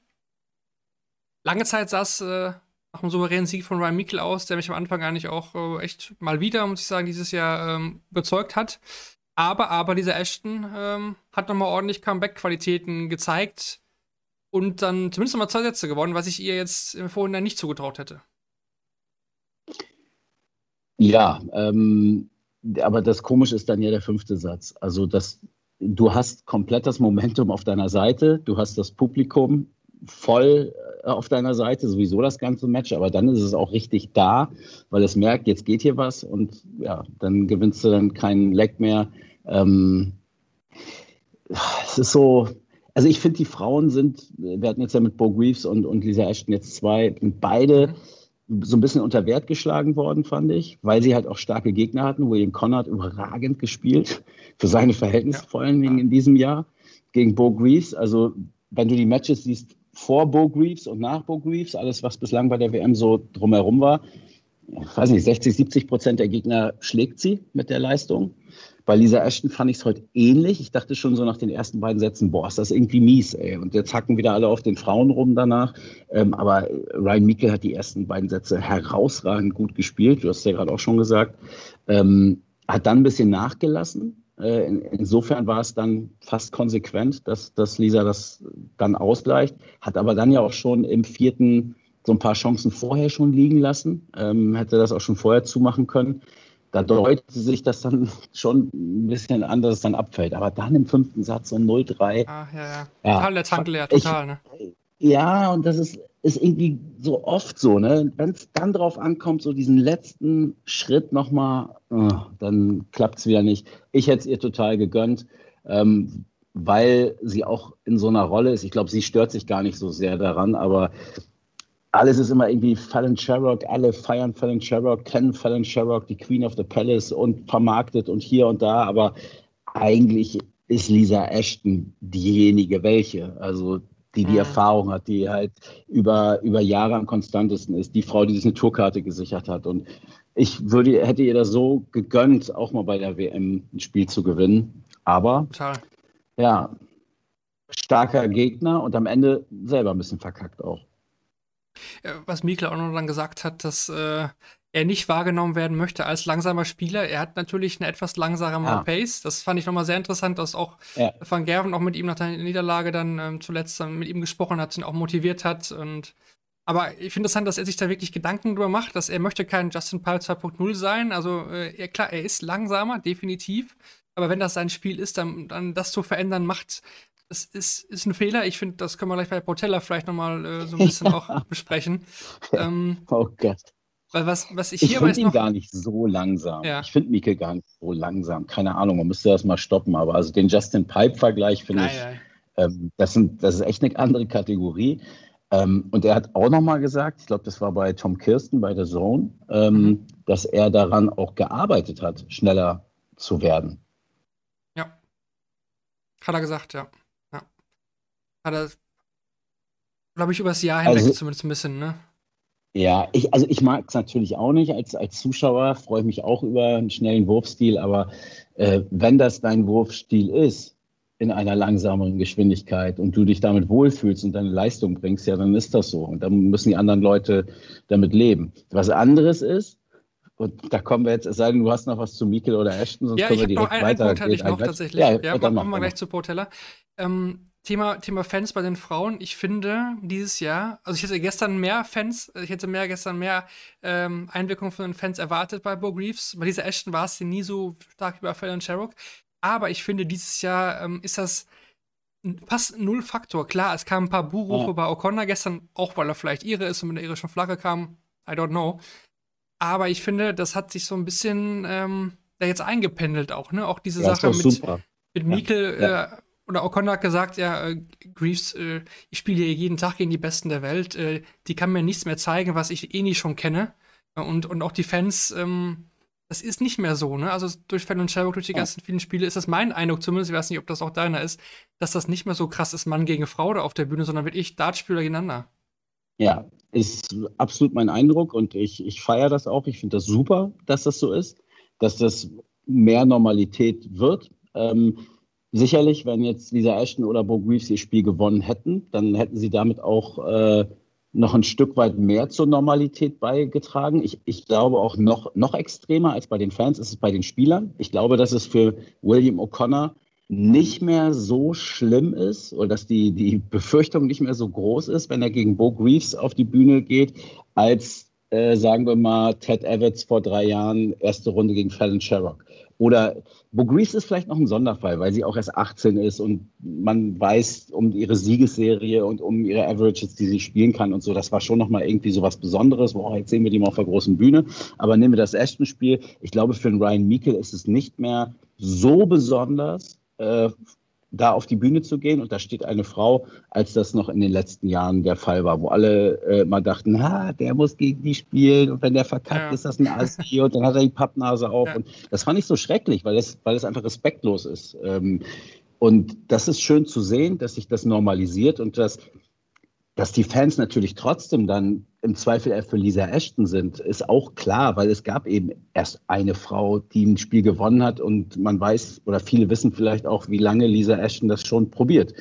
Lange Zeit es äh, nach einem souveränen Sieg von Ryan Meikle aus, der mich am Anfang eigentlich auch äh, echt mal wieder, muss ich sagen, dieses Jahr ähm, überzeugt hat. Aber, aber Lisa Ashton ähm, hat nochmal ordentlich Comeback-Qualitäten gezeigt und dann zumindest nochmal zwei Sätze gewonnen, was ich ihr jetzt im Vorhinein nicht zugetraut hätte. Ja, ähm, aber das Komische ist dann ja der fünfte Satz. Also das, du hast komplett das Momentum auf deiner Seite, du hast das Publikum voll äh, auf deiner Seite, sowieso das ganze Match, aber dann ist es auch richtig da, weil es merkt, jetzt geht hier was und ja, dann gewinnst du dann keinen Leck mehr. Ähm, es ist so, also ich finde, die Frauen sind, wir hatten jetzt ja mit Bo Greaves und, und Lisa Ashton jetzt zwei, beide. Mhm so ein bisschen unter Wert geschlagen worden, fand ich, weil sie halt auch starke Gegner hatten. William Connor hat überragend gespielt, [LAUGHS] für seine Verhältnisse ja. vor allen Dingen in diesem Jahr, gegen Bo Greaves. Also, wenn du die Matches siehst vor Bo Greaves und nach Bo Greaves, alles, was bislang bei der WM so drumherum war, ich weiß nicht, 60, 70 Prozent der Gegner schlägt sie mit der Leistung. Bei Lisa Ashton fand ich es heute ähnlich. Ich dachte schon so nach den ersten beiden Sätzen, boah, ist das irgendwie mies, ey. Und jetzt hacken wieder alle auf den Frauen rum danach. Ähm, aber Ryan Meikle hat die ersten beiden Sätze herausragend gut gespielt. Du hast ja gerade auch schon gesagt. Ähm, hat dann ein bisschen nachgelassen. Äh, in, insofern war es dann fast konsequent, dass, dass Lisa das dann ausgleicht. Hat aber dann ja auch schon im vierten so ein paar Chancen vorher schon liegen lassen. Ähm, hätte das auch schon vorher zumachen können da deutet sich das dann schon ein bisschen an, dass es dann abfällt. Aber dann im fünften Satz so 0-3. Ah, ja, ja. Total der Tank leer, total, ne? Ja, und das ist, ist irgendwie so oft so, ne? Wenn es dann drauf ankommt, so diesen letzten Schritt nochmal, oh, dann klappt es wieder nicht. Ich hätte es ihr total gegönnt, ähm, weil sie auch in so einer Rolle ist. Ich glaube, sie stört sich gar nicht so sehr daran, aber alles ist immer irgendwie Fallon Sherrock, alle feiern Fallon Sherrock, kennen Fallon Sherrock, die Queen of the Palace und vermarktet und hier und da, aber eigentlich ist Lisa Ashton diejenige welche, also die die mhm. Erfahrung hat, die halt über, über Jahre am konstantesten ist, die Frau, die sich eine Tourkarte gesichert hat und ich würde, hätte ihr das so gegönnt, auch mal bei der WM ein Spiel zu gewinnen, aber Total. ja, starker Gegner und am Ende selber ein bisschen verkackt auch. Äh, Was Mikkel auch noch dann gesagt hat, dass äh, er nicht wahrgenommen werden möchte als langsamer Spieler. Er hat natürlich eine etwas langsamere Ja. Pace. Das fand ich nochmal sehr interessant, dass auch Ja. Van Gerven auch mit ihm nach der Niederlage dann ähm, zuletzt dann mit ihm gesprochen hat, ihn auch motiviert hat. Und aber ich finde interessant, dass er sich da wirklich Gedanken drüber macht, dass er möchte kein Justin Pyle 2.0 sein. Also äh, er, klar, er ist langsamer, definitiv. Aber wenn das sein Spiel ist, dann, dann das zu verändern, macht das ist, ist ein Fehler. Ich finde, das können wir gleich bei Portella vielleicht nochmal äh, so ein bisschen [LAUGHS] auch besprechen. Ähm, Oh Gott. weil was, was ich Ich hier aber finde ihn noch. gar nicht so langsam. Ja. Ich finde Mike gar nicht so langsam. Keine Ahnung, man müsste das mal stoppen. Aber also den Justin Pipe-Vergleich finde ich, ähm, das, sind, das ist echt eine andere Kategorie. Ähm, und er hat auch nochmal gesagt, ich glaube, das war bei Tom Kirsten bei der Zone, ähm, Mhm. dass er daran auch gearbeitet hat, schneller zu werden. Ja. Hat er gesagt, ja. Hat er, glaube ich, übers Jahr hinweg Also- zumindest ein bisschen, ne? Ja, ich, also ich mag es natürlich auch nicht. Als, als Zuschauer freue ich mich auch über einen schnellen Wurfstil, aber äh, wenn das dein Wurfstil ist, in einer langsameren Geschwindigkeit und du dich damit wohlfühlst und deine Leistung bringst, ja, dann ist das so. Und dann müssen die anderen Leute damit leben. Was anderes ist, und da kommen wir jetzt, es sei denn, du hast noch was zu Mikel oder Ashton, sonst Ja, können ich wir habe noch direkt einen, weiter. Punkt hatte ich noch tatsächlich. Ja, Ja, ja, machen wir gleich zu Portella. Ähm, Thema, Thema Fans bei den Frauen. Ich finde dieses Jahr, also ich hätte gestern mehr Fans, ich hätte mehr gestern mehr ähm, Einwirkung von den Fans erwartet bei Bo Greaves. Bei dieser Ashton war es nie so stark wie bei Fallon Sherrock. Aber ich finde, dieses Jahr ähm, ist das fast null Faktor. Klar, es kamen ein paar Buhrufe Ja. bei O'Connor gestern, auch weil er vielleicht ihre ist und mit der irischen Flagge kam. I don't know. Aber ich finde, das hat sich so ein bisschen ähm, da jetzt eingependelt auch, ne? Auch diese Ja, Sache mit, super. mit Ja, Mikel ja. äh, oder O'Connor hat gesagt, ja, äh, Greaves, äh, ich spiele hier jeden Tag gegen die Besten der Welt. Äh, die kann mir nichts mehr zeigen, was ich eh nie schon kenne. Äh, Und, und auch die Fans, ähm, das ist nicht mehr so, ne? Also durch Fan und Sherlock, durch die Ja. ganzen vielen Spiele ist das mein Eindruck, zumindest, ich weiß nicht, ob das auch deiner ist, dass das nicht mehr so krass ist, Mann gegen Frau da auf der Bühne, sondern wirklich Dartspieler gegeneinander. Ja, ist absolut mein Eindruck und ich, ich feiere das auch. Ich finde das super, dass das so ist, dass das mehr Normalität wird. Ähm, sicherlich, wenn jetzt Lisa Ashton oder Bo Greaves ihr Spiel gewonnen hätten, dann hätten sie damit auch äh, noch ein Stück weit mehr zur Normalität beigetragen. Ich, ich glaube auch noch, noch extremer als bei den Fans ist es bei den Spielern. Ich glaube, dass es für William O'Connor nicht mehr so schlimm ist oder dass die, die Befürchtung nicht mehr so groß ist, wenn er gegen Bo Greaves auf die Bühne geht, als, äh, sagen wir mal, Ted Evans vor drei Jahren, erste Runde gegen Fallon Sherrock. Oder Bo Greaves ist vielleicht noch ein Sonderfall, weil sie auch erst 18 ist und man weiß um ihre Siegesserie und um ihre Averages, die sie spielen kann und so. Das war schon nochmal irgendwie so was Besonderes. Boah, jetzt sehen wir die mal auf der großen Bühne. Aber nehmen wir das Ashton-Spiel. Ich glaube, für den Ryan Meikle ist es nicht mehr so besonders, äh, da auf die Bühne zu gehen und da steht eine Frau, als das noch in den letzten Jahren der Fall war, wo alle äh, mal dachten, ha, der muss gegen die spielen und wenn der verkackt, Ja. ist das ein Assi und dann hat er die Pappnase auf Ja. und das fand ich so schrecklich, weil es, weil es einfach respektlos ist. Ähm, und das ist schön zu sehen, dass sich das normalisiert und dass, dass die Fans natürlich trotzdem dann im Zweifel für Lisa Ashton sind, ist auch klar, weil es gab eben erst eine Frau, die ein Spiel gewonnen hat und man weiß oder viele wissen vielleicht auch, wie lange Lisa Ashton das schon probiert.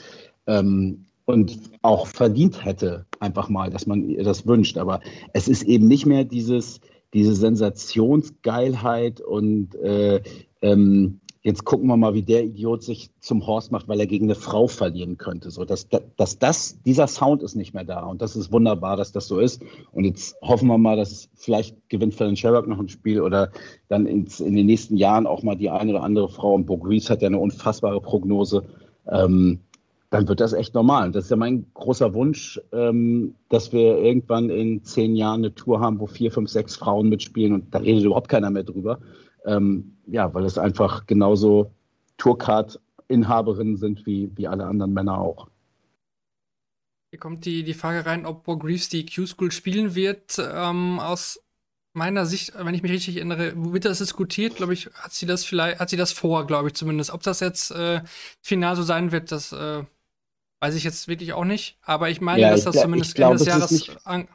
Ähm, und auch verdient hätte, einfach mal, dass man ihr das wünscht. Aber es ist eben nicht mehr dieses, diese Sensationsgeilheit und äh, ähm, jetzt gucken wir mal, wie der Idiot sich zum Horst macht, weil er gegen eine Frau verlieren könnte. So, dass, dass das, dieser Sound ist nicht mehr da. Und das ist wunderbar, dass das so ist. Und jetzt hoffen wir mal, dass vielleicht gewinnt Fallon Sherrock noch ein Spiel oder dann ins, in den nächsten Jahren auch mal die eine oder andere Frau. Und Bo Greaves hat ja eine unfassbare Prognose. Ähm, dann wird das echt normal. Das ist ja mein großer Wunsch, ähm, dass wir irgendwann in zehn Jahren eine Tour haben, wo vier, fünf, sechs Frauen mitspielen und da redet überhaupt keiner mehr drüber. Ähm, ja, weil es einfach genauso Tourcard-Inhaberinnen sind wie, wie alle anderen Männer auch. Hier kommt die, die Frage rein, ob Bo Greaves die Q-School spielen wird. Ähm, aus meiner Sicht, wenn ich mich richtig erinnere, wird das diskutiert, glaube ich, hat sie das vielleicht, hat sie das vor, glaube ich zumindest. Ob das jetzt äh, final so sein wird, das äh, weiß ich jetzt wirklich auch nicht. Aber ich meine, Ja, dass ich das glaub- zumindest glaub, Ende des Jahres nicht- an,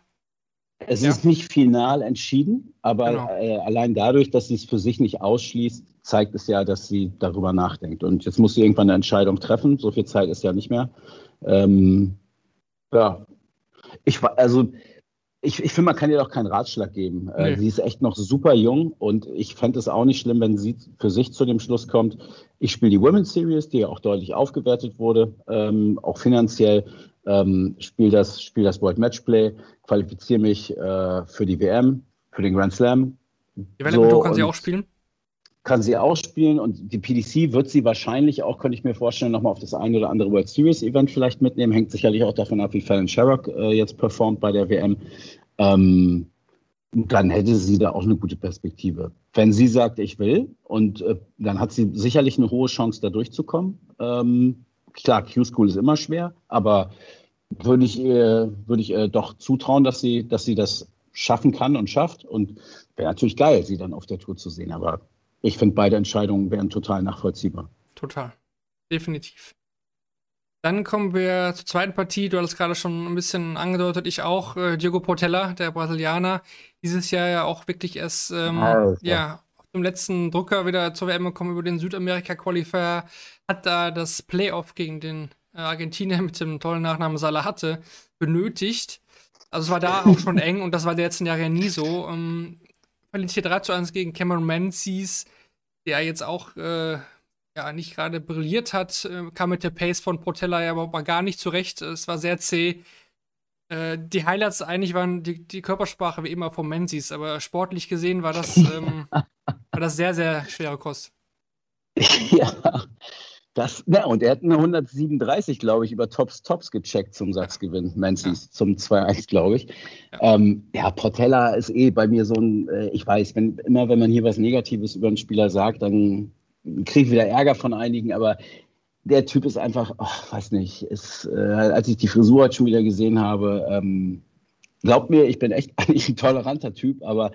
Es Ja. ist nicht final entschieden, aber Genau. äh, allein dadurch, dass sie es für sich nicht ausschließt, zeigt es ja, dass sie darüber nachdenkt. Und jetzt muss sie irgendwann eine Entscheidung treffen. So viel Zeit ist ja nicht mehr. Ähm, ja, ich also ich, ich finde, man kann ihr doch keinen Ratschlag geben. Äh, Nee. sie ist echt noch super jung und ich fände es auch nicht schlimm, wenn sie für sich zu dem Schluss kommt, ich spiele die Women's Series, die ja auch deutlich aufgewertet wurde, ähm, auch finanziell, ähm, spiele das, spiel das World Matchplay, qualifiziere mich äh, für die WM, für den Grand Slam. Development Tour kann sie auch spielen. Kann sie auch spielen und die PDC wird sie wahrscheinlich auch, könnte ich mir vorstellen, nochmal auf das eine oder andere World Series Event vielleicht mitnehmen. Hängt sicherlich auch davon ab, wie Fallon Sherrock äh, jetzt performt bei der WM. Ähm, dann hätte sie da auch eine gute Perspektive. Wenn sie sagt, ich will, und äh, dann hat sie sicherlich eine hohe Chance, da durchzukommen. Ähm, klar, Q-School ist immer schwer, aber würde ich ihr, würde ich ihr doch zutrauen, dass sie, dass sie das schaffen kann und schafft. Und wäre natürlich geil, sie dann auf der Tour zu sehen. Aber ich finde, beide Entscheidungen wären total nachvollziehbar. Total. Definitiv. Dann kommen wir zur zweiten Partie. Du hattest gerade schon ein bisschen angedeutet, ich auch. Äh, Diogo Portella, der Brasilianer, dieses Jahr ja auch wirklich erst ähm, Alter. ja, auf dem letzten Drücker wieder zur WM gekommen über den Südamerika-Qualifier, hat da das Playoff gegen den Argentinier [LAUGHS] mit dem tollen Nachnamen Salah hatte, benötigt. Also es war da auch schon eng und das war der letzten Jahre ja nie so. Ähm, verliert hier 3 zu 1 gegen Cameron Menzies, der jetzt auch äh, ja, nicht gerade brilliert hat, äh, kam mit der Pace von Portella ja mal gar nicht zurecht. Es war sehr zäh. Äh, die Highlights eigentlich waren die, die Körpersprache wie immer von Menzies, aber sportlich gesehen war das, ähm, [LAUGHS] war das sehr, sehr schwere Kost. ja, das, na, und er hat eine 137, glaube ich, über Tops Tops gecheckt zum Satzgewinn, Menzies, zum 2-1, glaube ich. Ja. Ähm, ja, Portella ist eh bei mir so ein, äh, ich weiß, wenn, immer wenn man hier was Negatives über einen Spieler sagt, dann kriege ich wieder Ärger von einigen, aber der Typ ist einfach, oh, weiß nicht, ist, äh, als ich die Frisur heute schon wieder gesehen habe, ähm, glaubt mir, ich bin echt eigentlich [LAUGHS] ein toleranter Typ, aber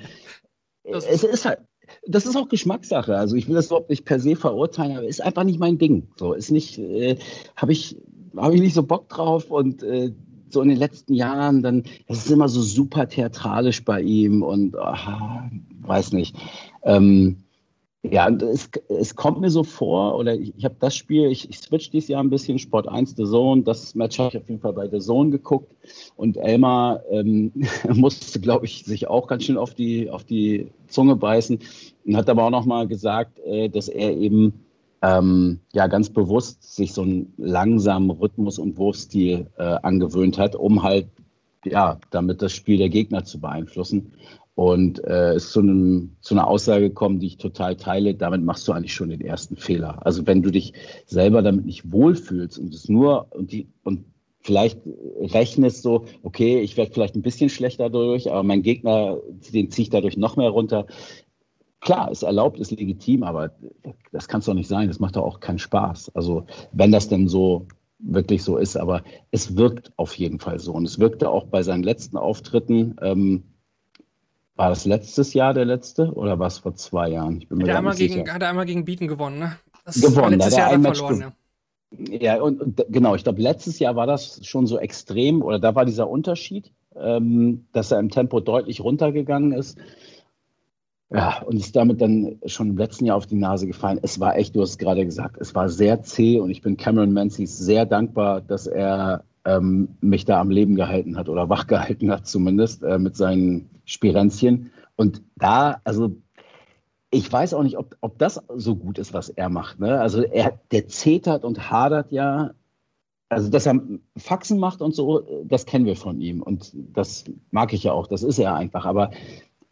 Das es ist halt, das ist auch Geschmackssache. Also ich will das überhaupt nicht per se verurteilen, aber ist einfach nicht mein Ding. So ist nicht, äh, habe ich, habe ich nicht so Bock drauf und äh, so in den letzten Jahren, dann, das ist immer so super theatralisch bei ihm und ah, weiß nicht. Ähm, ja, es, es kommt mir so vor, oder ich, ich habe das Spiel, ich, ich switch dieses Jahr ein bisschen, Sport 1 The Zone, das Match habe ich auf jeden Fall bei The Zone geguckt und Elmar ähm, [LAUGHS] musste, glaube ich, sich auch ganz schön auf die, auf die Zunge beißen und hat aber auch nochmal gesagt, äh, dass er eben ähm, ja ganz bewusst sich so einen langsamen Rhythmus und Wurfstil äh, angewöhnt hat, um halt ja damit das Spiel der Gegner zu beeinflussen. Und äh, ist zu, einem, zu einer Aussage gekommen, die ich total teile. Damit machst du eigentlich schon den ersten Fehler. Also wenn du dich selber damit nicht wohlfühlst und es nur und die und vielleicht rechnest so, okay, ich werde vielleicht ein bisschen schlechter dadurch, aber mein Gegner, den ziehe ich dadurch noch mehr runter. Klar, ist erlaubt, ist legitim, aber das kann es doch nicht sein. Das macht doch auch keinen Spaß. Also wenn das denn so wirklich so ist, aber es wirkt auf jeden Fall so. Und es wirkte auch bei seinen letzten Auftritten. Ähm, war das letztes Jahr der letzte oder war es vor zwei Jahren? Ich bin mir Hat er, einmal nicht gegen, sicher. hat er einmal gegen Beaton gewonnen, ne? Das Gewonnen, letztes Jahr ein Match verloren, ja. Ja, und, und genau, ich glaube, letztes Jahr war das schon so extrem oder da war dieser Unterschied, ähm, dass er im Tempo deutlich runtergegangen ist. Ja, und ist damit dann schon im letzten Jahr auf die Nase gefallen. Es war echt, du hast es gerade gesagt, es war sehr zäh und ich bin Cameron Menzies sehr dankbar, dass er ähm, mich da am Leben gehalten hat oder [LAUGHS] wach gehalten hat zumindest äh, mit seinen Spirenzchen. Und da, also ich weiß auch nicht, ob, ob das so gut ist, was er macht. Ne? Also er, der zetert und hadert ja. Also, dass er Faxen macht und so, das kennen wir von ihm. Und das mag ich ja auch, das ist er einfach. Aber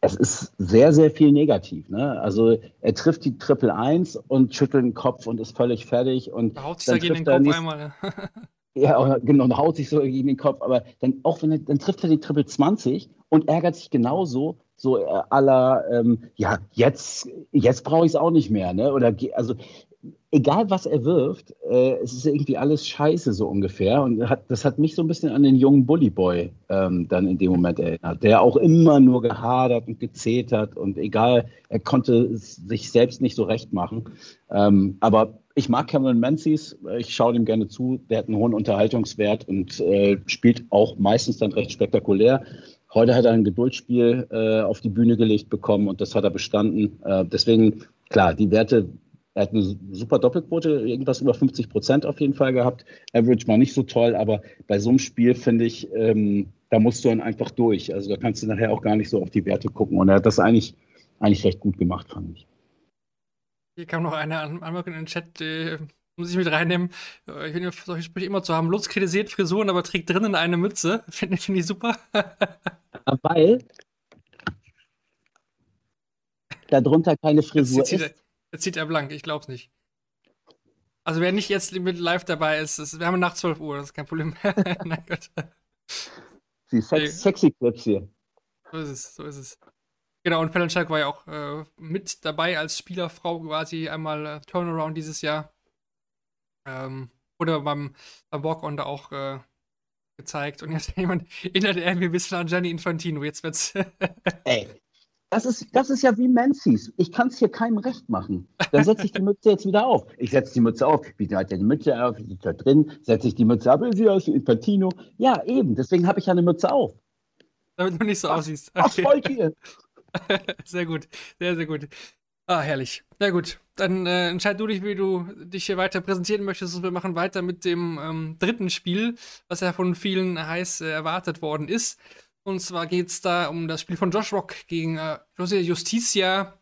es ist sehr, sehr viel negativ. Ne? Also er trifft die Triple Eins und schüttelt den Kopf und ist völlig fertig. Und Da haut sich dagegen den Kopf nächst- einmal. [LAUGHS] ja, genau, und haut sich so gegen den Kopf. Aber dann, auch wenn er, dann trifft er die Triple 20 und ärgert sich genauso, so äh, aller, ähm, ja, jetzt, jetzt brauche ich es auch nicht mehr, ne? Oder also egal was er wirft, äh, es ist irgendwie alles scheiße, so ungefähr. Und hat, das hat mich so ein bisschen an den jungen Bully Boy ähm, dann in dem Moment erinnert, der auch immer nur gehadert und gezetert und egal, er konnte sich selbst nicht so recht machen. Ähm, aber ich mag Cameron Menzies, ich schaue dem gerne zu, der hat einen hohen Unterhaltungswert und äh, spielt auch meistens dann recht spektakulär. Heute hat er ein Geduldsspiel äh, auf die Bühne gelegt bekommen und das hat er bestanden. Äh, deswegen, klar, die Werte, er hat eine super Doppelquote, irgendwas über 50 Prozent auf jeden Fall gehabt. Average war nicht so toll, aber bei so einem Spiel finde ich, ähm, da musst du dann einfach durch. Also da kannst du nachher auch gar nicht so auf die Werte gucken. Und er hat das eigentlich, eigentlich recht gut gemacht, fand ich. Hier kam noch eine Anmerkung in den Chat, äh, muss ich mit reinnehmen. Äh, Ich finde solche Sprüche immer zu haben. Lutz kritisiert Frisuren, aber trägt drinnen eine Mütze. [LAUGHS] Finde find ich super. Weil [LAUGHS] darunter keine Frisur ist. Jetzt zieht er blank, ich glaub's nicht. Also wer nicht jetzt mit live dabei ist, ist wir haben nach 12 Uhr, das ist kein Problem. [LAUGHS] Nein Gott. Sie ist sex, sexy Clips hier. So ist es, so ist es. Genau, und Pelanchak war ja auch äh, mit dabei als Spielerfrau quasi einmal äh, Turnaround dieses Jahr. Ähm, oder beim, beim Walk-On da auch äh, gezeigt. Und jetzt jemand [LAUGHS] erinnert er mir ein bisschen an Gianni Infantino. Jetzt wird's. [LAUGHS] Ey, das ist, das ist ja wie Menzies. Ich kann es hier keinem recht machen. Dann setze ich die Mütze jetzt wieder auf. Ich setze die Mütze auf. Wie hat er die Mütze auf? Wie sieht da drin? Setze ich die Mütze ab? Sie aus wie Infantino. Ja, eben. Deswegen habe ich ja eine Mütze auf. Damit du nicht so aussiehst. Was Okay. wollt ihr? [LAUGHS] Sehr gut, sehr, sehr gut. Ah, herrlich. Na gut, dann äh, entscheid du dich, wie du dich hier weiter präsentieren möchtest. Und wir machen weiter mit dem ähm, dritten Spiel, was ja von vielen heiß äh, erwartet worden ist. Und zwar geht es da um das Spiel von Josh Rock gegen äh, Jose Justicia.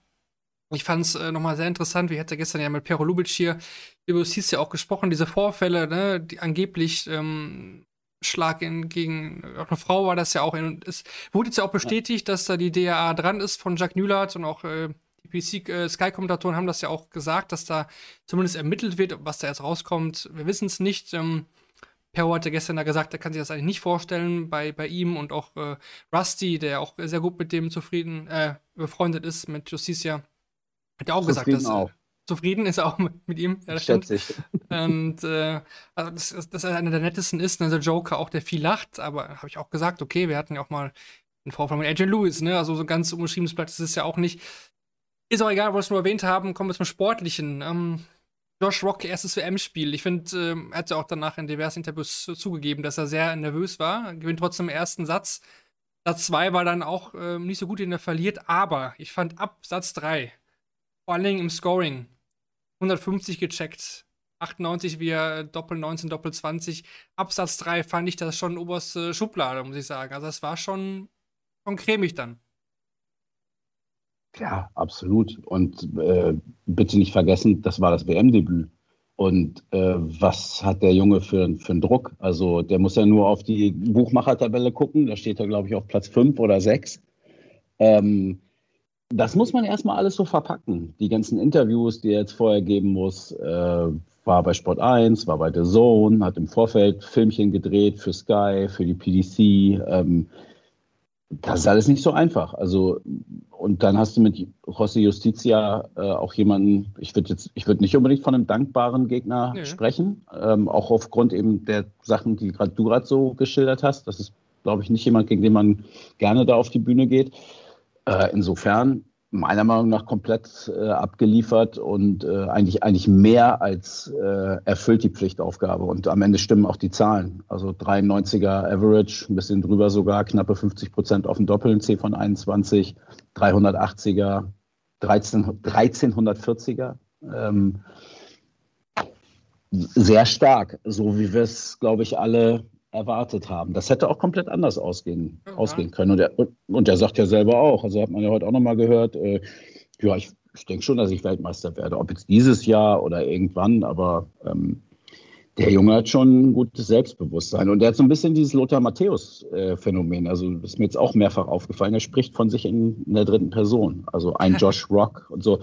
Ich fand es äh, nochmal sehr interessant. Wir hatten gestern ja mit Pero Lubic hier über Justicia auch gesprochen. Diese Vorfälle, ne, die angeblich ähm, Schlag in, gegen auch eine Frau war das ja auch. In, es wurde jetzt ja auch bestätigt, dass da die DAA dran ist von Jacques Nüllert und auch äh, die PC äh, Sky-Kommentatoren haben das ja auch gesagt, dass da zumindest ermittelt wird, was da jetzt rauskommt. Wir wissen es nicht. Ähm, Perro hatte gestern da gesagt, er kann sich das eigentlich nicht vorstellen bei, bei ihm und auch äh, Rusty, der auch sehr gut mit dem zufrieden, äh, befreundet ist mit Justicia, hat ja auch gesagt, Zufrieden dass auch. Äh, zufrieden ist er auch [LAUGHS] mit, mit ihm. Ja, das stimmt. Und äh, also dass, dass- dass er einer der nettesten ist, der Joker auch, der viel lacht, aber habe ich auch gesagt, okay, wir hatten ja auch mal einen Vorfall mit Adrian Lewis, ne? Also so ganz unbeschriebenes Blatt ist es ja auch nicht. Ist auch egal, was wir nur erwähnt haben, kommen wir zum Sportlichen. Ähm, Josh Rock, erstes WM-Spiel. Ich finde, ähm, er hat ja auch danach in diversen Interviews zu- zugegeben, dass er sehr nervös war. Gewinnt trotzdem ersten Satz. Satz 2 war dann auch ähm, nicht so gut, den er verliert, aber ich fand ab Satz 3, vor allen Dingen im Scoring, 150 gecheckt, 98 via Doppel 19, Doppel 20. Absatz 3 fand ich das schon oberste Schublade, muss ich sagen. Also das war schon, schon cremig dann. Ja, absolut. Und äh, bitte nicht vergessen, das war das WM-Debüt. Und äh, was hat der Junge für, für einen Druck? Also der muss ja nur auf die Buchmachertabelle gucken. Da steht er, glaube ich, auf Platz 5 oder 6. Ähm, das muss man erstmal alles so verpacken. Die ganzen Interviews, die er jetzt vorher geben muss, äh, war bei Sport 1, war bei The Zone, hat im Vorfeld Filmchen gedreht für Sky, für die PDC. Ähm, das ist alles nicht so einfach. Also, und dann hast du mit José Justicia äh, auch jemanden, ich würde jetzt, ich würde nicht unbedingt von einem dankbaren Gegner Nee. sprechen, ähm, auch aufgrund eben der Sachen, die gerade du gerade so geschildert hast. Das ist, glaube ich, nicht jemand, gegen den man gerne da auf die Bühne geht. Äh, insofern meiner Meinung nach komplett äh, abgeliefert und äh, eigentlich, eigentlich mehr als äh, erfüllt die Pflichtaufgabe. Und am Ende stimmen auch die Zahlen. Also 93er Average, ein bisschen drüber sogar, knappe 50 Prozent auf dem Doppel, ein C von 21, 380er, 13, 1340er. Ähm, sehr stark, so wie wir es, glaube ich, alle erwartet haben. Das hätte auch komplett anders ausgehen, Ja. ausgehen können. Und er, und, und er sagt ja selber auch, also hat man ja heute auch nochmal gehört, äh, ja, ich, ich denke schon, dass ich Weltmeister werde, ob jetzt dieses Jahr oder irgendwann, aber ähm, der Junge hat schon ein gutes Selbstbewusstsein und der hat so ein bisschen dieses Lothar Matthäus-Phänomen. Also das ist mir jetzt auch mehrfach aufgefallen. Er spricht von sich in, in der dritten Person. Also ein [LAUGHS] Josh Rock und so.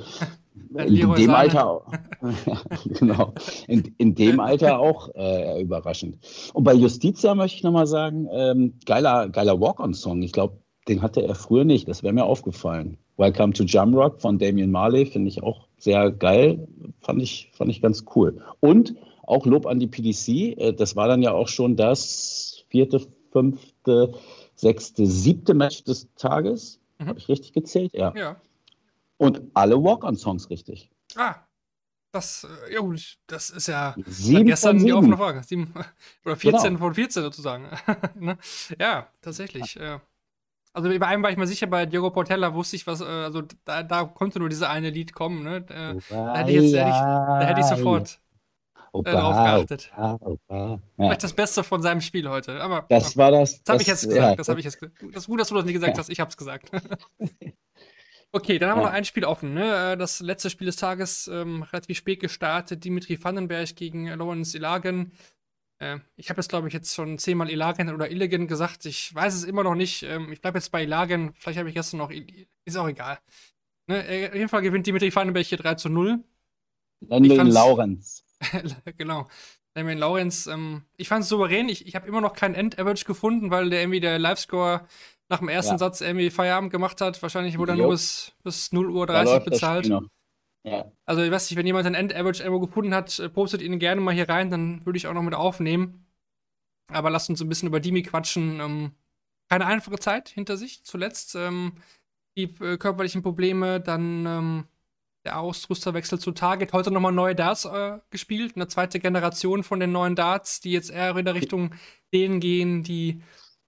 In dem Sahne. Alter, [LAUGHS] genau, in, in dem Alter auch äh, überraschend. Und bei Justitia möchte ich nochmal sagen, ähm, geiler, geiler Walk-on-Song. Ich glaube, den hatte er früher nicht. Das wäre mir aufgefallen. Welcome to Jamrock von Damian Marley finde ich auch sehr geil. Fand ich, fand ich ganz cool. Und auch Lob an die PDC. Äh, Das war dann ja auch schon das vierte, fünfte, sechste, siebte Match des Tages. Mhm. Habe ich richtig gezählt? Ja. Ja. Und alle Walk-on-Songs richtig. Ah, das, äh, ja gut, das ist ja Sieben gestern die offene Frage. Sieben, [LAUGHS] oder 14 Genau. von 14 sozusagen. [LAUGHS] ne? Ja, tatsächlich. Ja. Also bei einem war ich mir sicher, bei Diogo Portella wusste ich, was, äh, also da, da konnte nur diese eine Lied kommen, ne? Äh, da hätte ich jetzt, da hätte ich, da hätte ich sofort. Opa, darauf geachtet. Opa, Opa. Ja, Vielleicht das Beste von seinem Spiel heute. Aber das war das. das habe ich jetzt ja, gesagt. das habe ich jetzt Das ist gut, dass du das nicht gesagt hast. Ich habe es gesagt. [LAUGHS] okay, dann haben wir Ja. noch ein Spiel offen. Ne? Äh, Das letzte Spiel des Tages, ähm, relativ spät gestartet. Dimitri Vandenberg gegen Lawrence Ilagen. Äh, ich habe jetzt, glaube ich, jetzt schon zehnmal Ilagen oder Illigan gesagt. Ich weiß es immer noch nicht. Ähm, ich bleibe jetzt bei Ilagen. Vielleicht habe ich gestern noch. Il- Ist auch egal. Ne? äh, Auf jeden Fall gewinnt Dimitri Vandenberg hier 3 zu 0. Nennen wir ihn Laurenz. genau. Damien Lawrence, ähm, ich fand es souverän. Ich, ich habe immer noch keinen End-Average gefunden, weil der irgendwie der Live-Score nach dem ersten Ja. Satz irgendwie Feierabend gemacht hat. Wahrscheinlich wurde er nur bis, bis 0 Uhr Da 30 läuft das bezahlt. Ja. Also ich weiß nicht, wenn jemand ein End-Average irgendwo gefunden hat, äh, postet ihn gerne mal hier rein, dann würde ich auch noch mit aufnehmen. Aber lasst uns ein bisschen über Dimi quatschen. Ähm, keine einfache Zeit hinter sich. Zuletzt ähm, die äh, körperlichen Probleme, dann ähm, der Ausrüsterwechsel zu Target. Heute nochmal neue Darts äh, gespielt. Eine zweite Generation von den neuen Darts, die jetzt eher in der Richtung denen gehen, die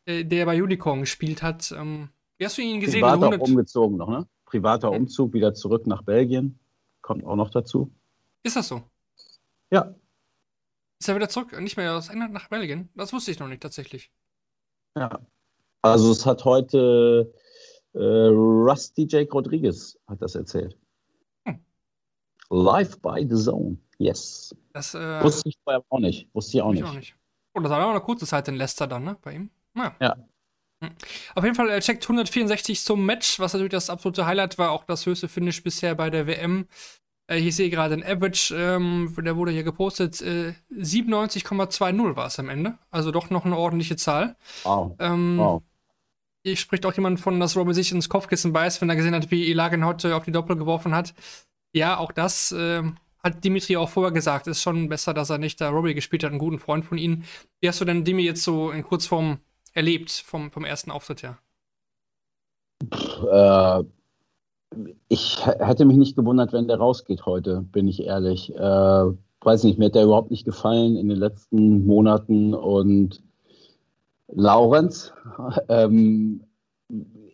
äh, der bei Unicorn gespielt hat. Ähm, wie hast du ihn gesehen? Privat auch 100 umgezogen noch, ne? Privater Ja. Umzug wieder zurück nach Belgien. Kommt auch noch dazu. Ist das so? Ja. Ist er wieder zurück? Nicht mehr aus England nach Belgien? Das wusste ich noch nicht tatsächlich. Ja. Also es hat heute äh, Rusty Jake Rodriguez hat das erzählt. Hm. Live by the Zone. Yes. Das äh, Wusste ich vorher auch nicht. Wusste ich auch ich nicht. auch nicht. Oh, das war aber eine kurze Zeit in Leicester dann, ne? Bei ihm. Naja. Ja. Hm. Auf jeden Fall, er checkt 164 zum Match, was natürlich das absolute Highlight war, auch das höchste Finish bisher bei der WM. Äh, ich sehe gerade ein Average, ähm, der wurde hier gepostet, äh, 97,20 war es am Ende. Also doch noch eine ordentliche Zahl. Wow. Ähm, wow. Hier spricht auch jemand von, dass Robbie sich ins Kopfkissen beißt, wenn er gesehen hat, wie Ilagen heute auf die Doppel geworfen hat. Ja, auch das ähm, hat Dimitri auch vorher gesagt. Ist schon besser, dass er nicht da Robbie gespielt hat, einen guten Freund von ihnen. Wie hast du denn Dimi jetzt so in Kurzform erlebt vom, vom ersten Auftritt her? Äh, ich hätte mich nicht gewundert, wenn der rausgeht heute, bin ich ehrlich. Äh, weiß nicht, mir hat der überhaupt nicht gefallen in den letzten Monaten und Laurenz [LAUGHS] ähm,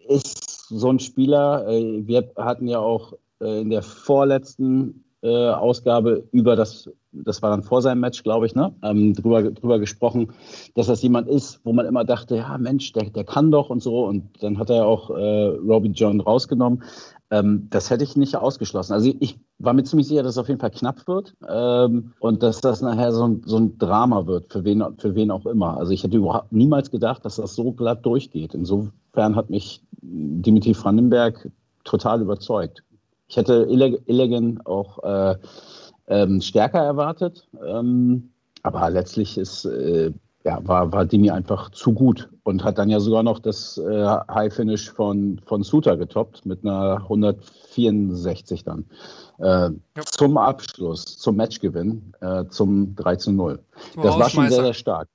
ist so ein Spieler. Äh, wir hatten ja auch äh, in der vorletzten äh, Ausgabe über das, das war dann vor seinem Match, glaube ich, ne, ähm, drüber, drüber gesprochen, dass das jemand ist, wo man immer dachte, ja Mensch, der, der kann doch und so. Und dann hat er ja auch äh, Robbie John rausgenommen. Ähm, das hätte ich nicht ausgeschlossen. Also ich war mir ziemlich sicher, dass es auf jeden Fall knapp wird ähm, und dass das nachher so ein, so ein Drama wird, für wen, für wen auch immer. Also ich hätte überhaupt niemals gedacht, dass das so glatt durchgeht. Insofern hat mich Dimitri Vandenberg total überzeugt. Ich hätte Illeg- auch äh, ähm, stärker erwartet, ähm, aber letztlich ist, äh, ja, war, war Dimi einfach zu gut und hat dann ja sogar noch das äh, High Finish von, von Suter getoppt mit einer 164 dann. Äh, Zum Abschluss, zum Matchgewinn, äh, zum 3 zu 0. Zum Das war schon sehr, sehr stark.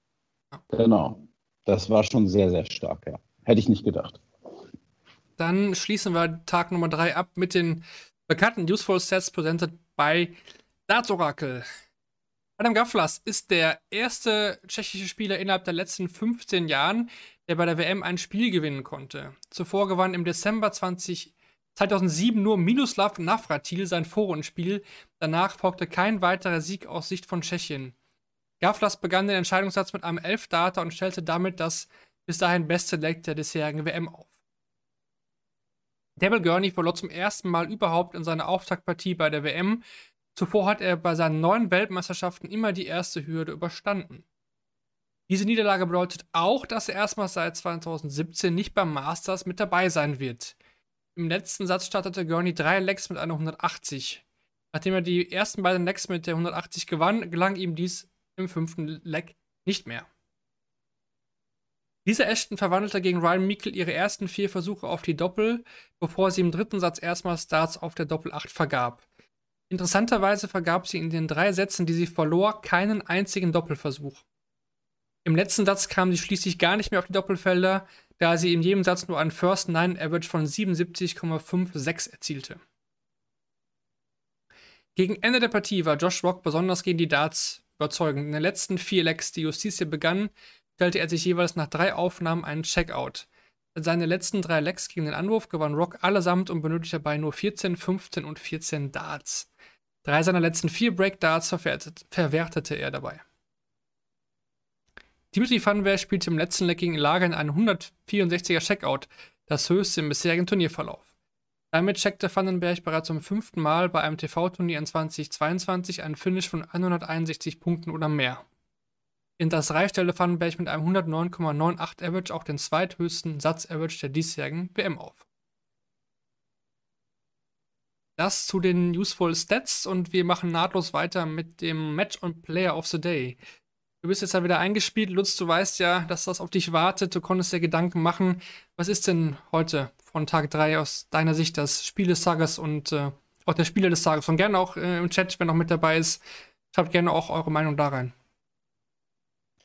Genau. Das war schon sehr, sehr stark, ja. Hätte ich nicht gedacht. Dann schließen wir Tag Nummer 3 ab mit den bekannten Useful Sets presented bei Darts Oracle. Adam Gaflas ist der erste tschechische Spieler innerhalb der letzten 15 Jahren, der bei der WM ein Spiel gewinnen konnte. Zuvor gewann im Dezember 20, 2007 nur Miroslav Navratil sein Vorrundenspiel. Danach folgte kein weiterer Sieg aus Sicht von Tschechien. Gaflas begann den Entscheidungssatz mit einem 11-Data und stellte damit das bis dahin beste Leg der bisherigen WM auf. Devil Gurney verlor zum ersten Mal überhaupt in seiner Auftaktpartie bei der WM. Zuvor hat er bei seinen neun Weltmeisterschaften immer die erste Hürde überstanden. Diese Niederlage bedeutet auch, dass er erstmals seit 2017 nicht beim Masters mit dabei sein wird. Im letzten Satz startete Gurney drei Legs mit einer 180. Nachdem er die ersten beiden Legs mit der 180 gewann, gelang ihm dies im fünften Leg nicht mehr. Lisa Ashton verwandelte gegen Ryan Meikle ihre ersten vier Versuche auf die Doppel, bevor sie im dritten Satz erstmals Starts auf der Doppel 8 vergab. Interessanterweise vergab sie in den drei Sätzen, die sie verlor, keinen einzigen Doppelversuch. Im letzten Satz kam sie schließlich gar nicht mehr auf die Doppelfelder, da sie in jedem Satz nur einen First Nine Average von 77,56 erzielte. Gegen Ende der Partie war Josh Rock besonders gegen die Darts überzeugend. In den letzten vier Legs, die Justiz begann, stellte er sich jeweils nach drei Aufnahmen einen Checkout. Seine letzten drei Legs gegen den Anwurf gewann Rock allesamt und benötigte dabei nur 14, 15 und 14 Darts. Drei seiner letzten vier Breakdarts verwertet, verwertete er dabei. Dimitri Vandenberg spielte im letzten Leg gegen Lager in einen 164er Checkout, das höchste im bisherigen Turnierverlauf. Damit checkte Vandenberg bereits zum fünften Mal bei einem TV-Turnier in 2022 einen Finish von 161 Punkten oder mehr. In das Reich stellte Vandenberg mit einem 109,98 Average auch den zweithöchsten Satz-Average der diesjährigen WM auf. Das zu den Useful Stats und wir machen nahtlos weiter mit dem Match on Player of the Day. Du bist jetzt ja wieder eingespielt, Lutz, du weißt ja, dass das auf dich wartet, du konntest dir Gedanken machen. Was ist denn heute von Tag 3 aus deiner Sicht das Spiel des Tages und äh, auch der Spieler des Tages? Und gerne auch äh, im Chat, wer noch mit dabei ist, schreibt gerne auch eure Meinung da rein.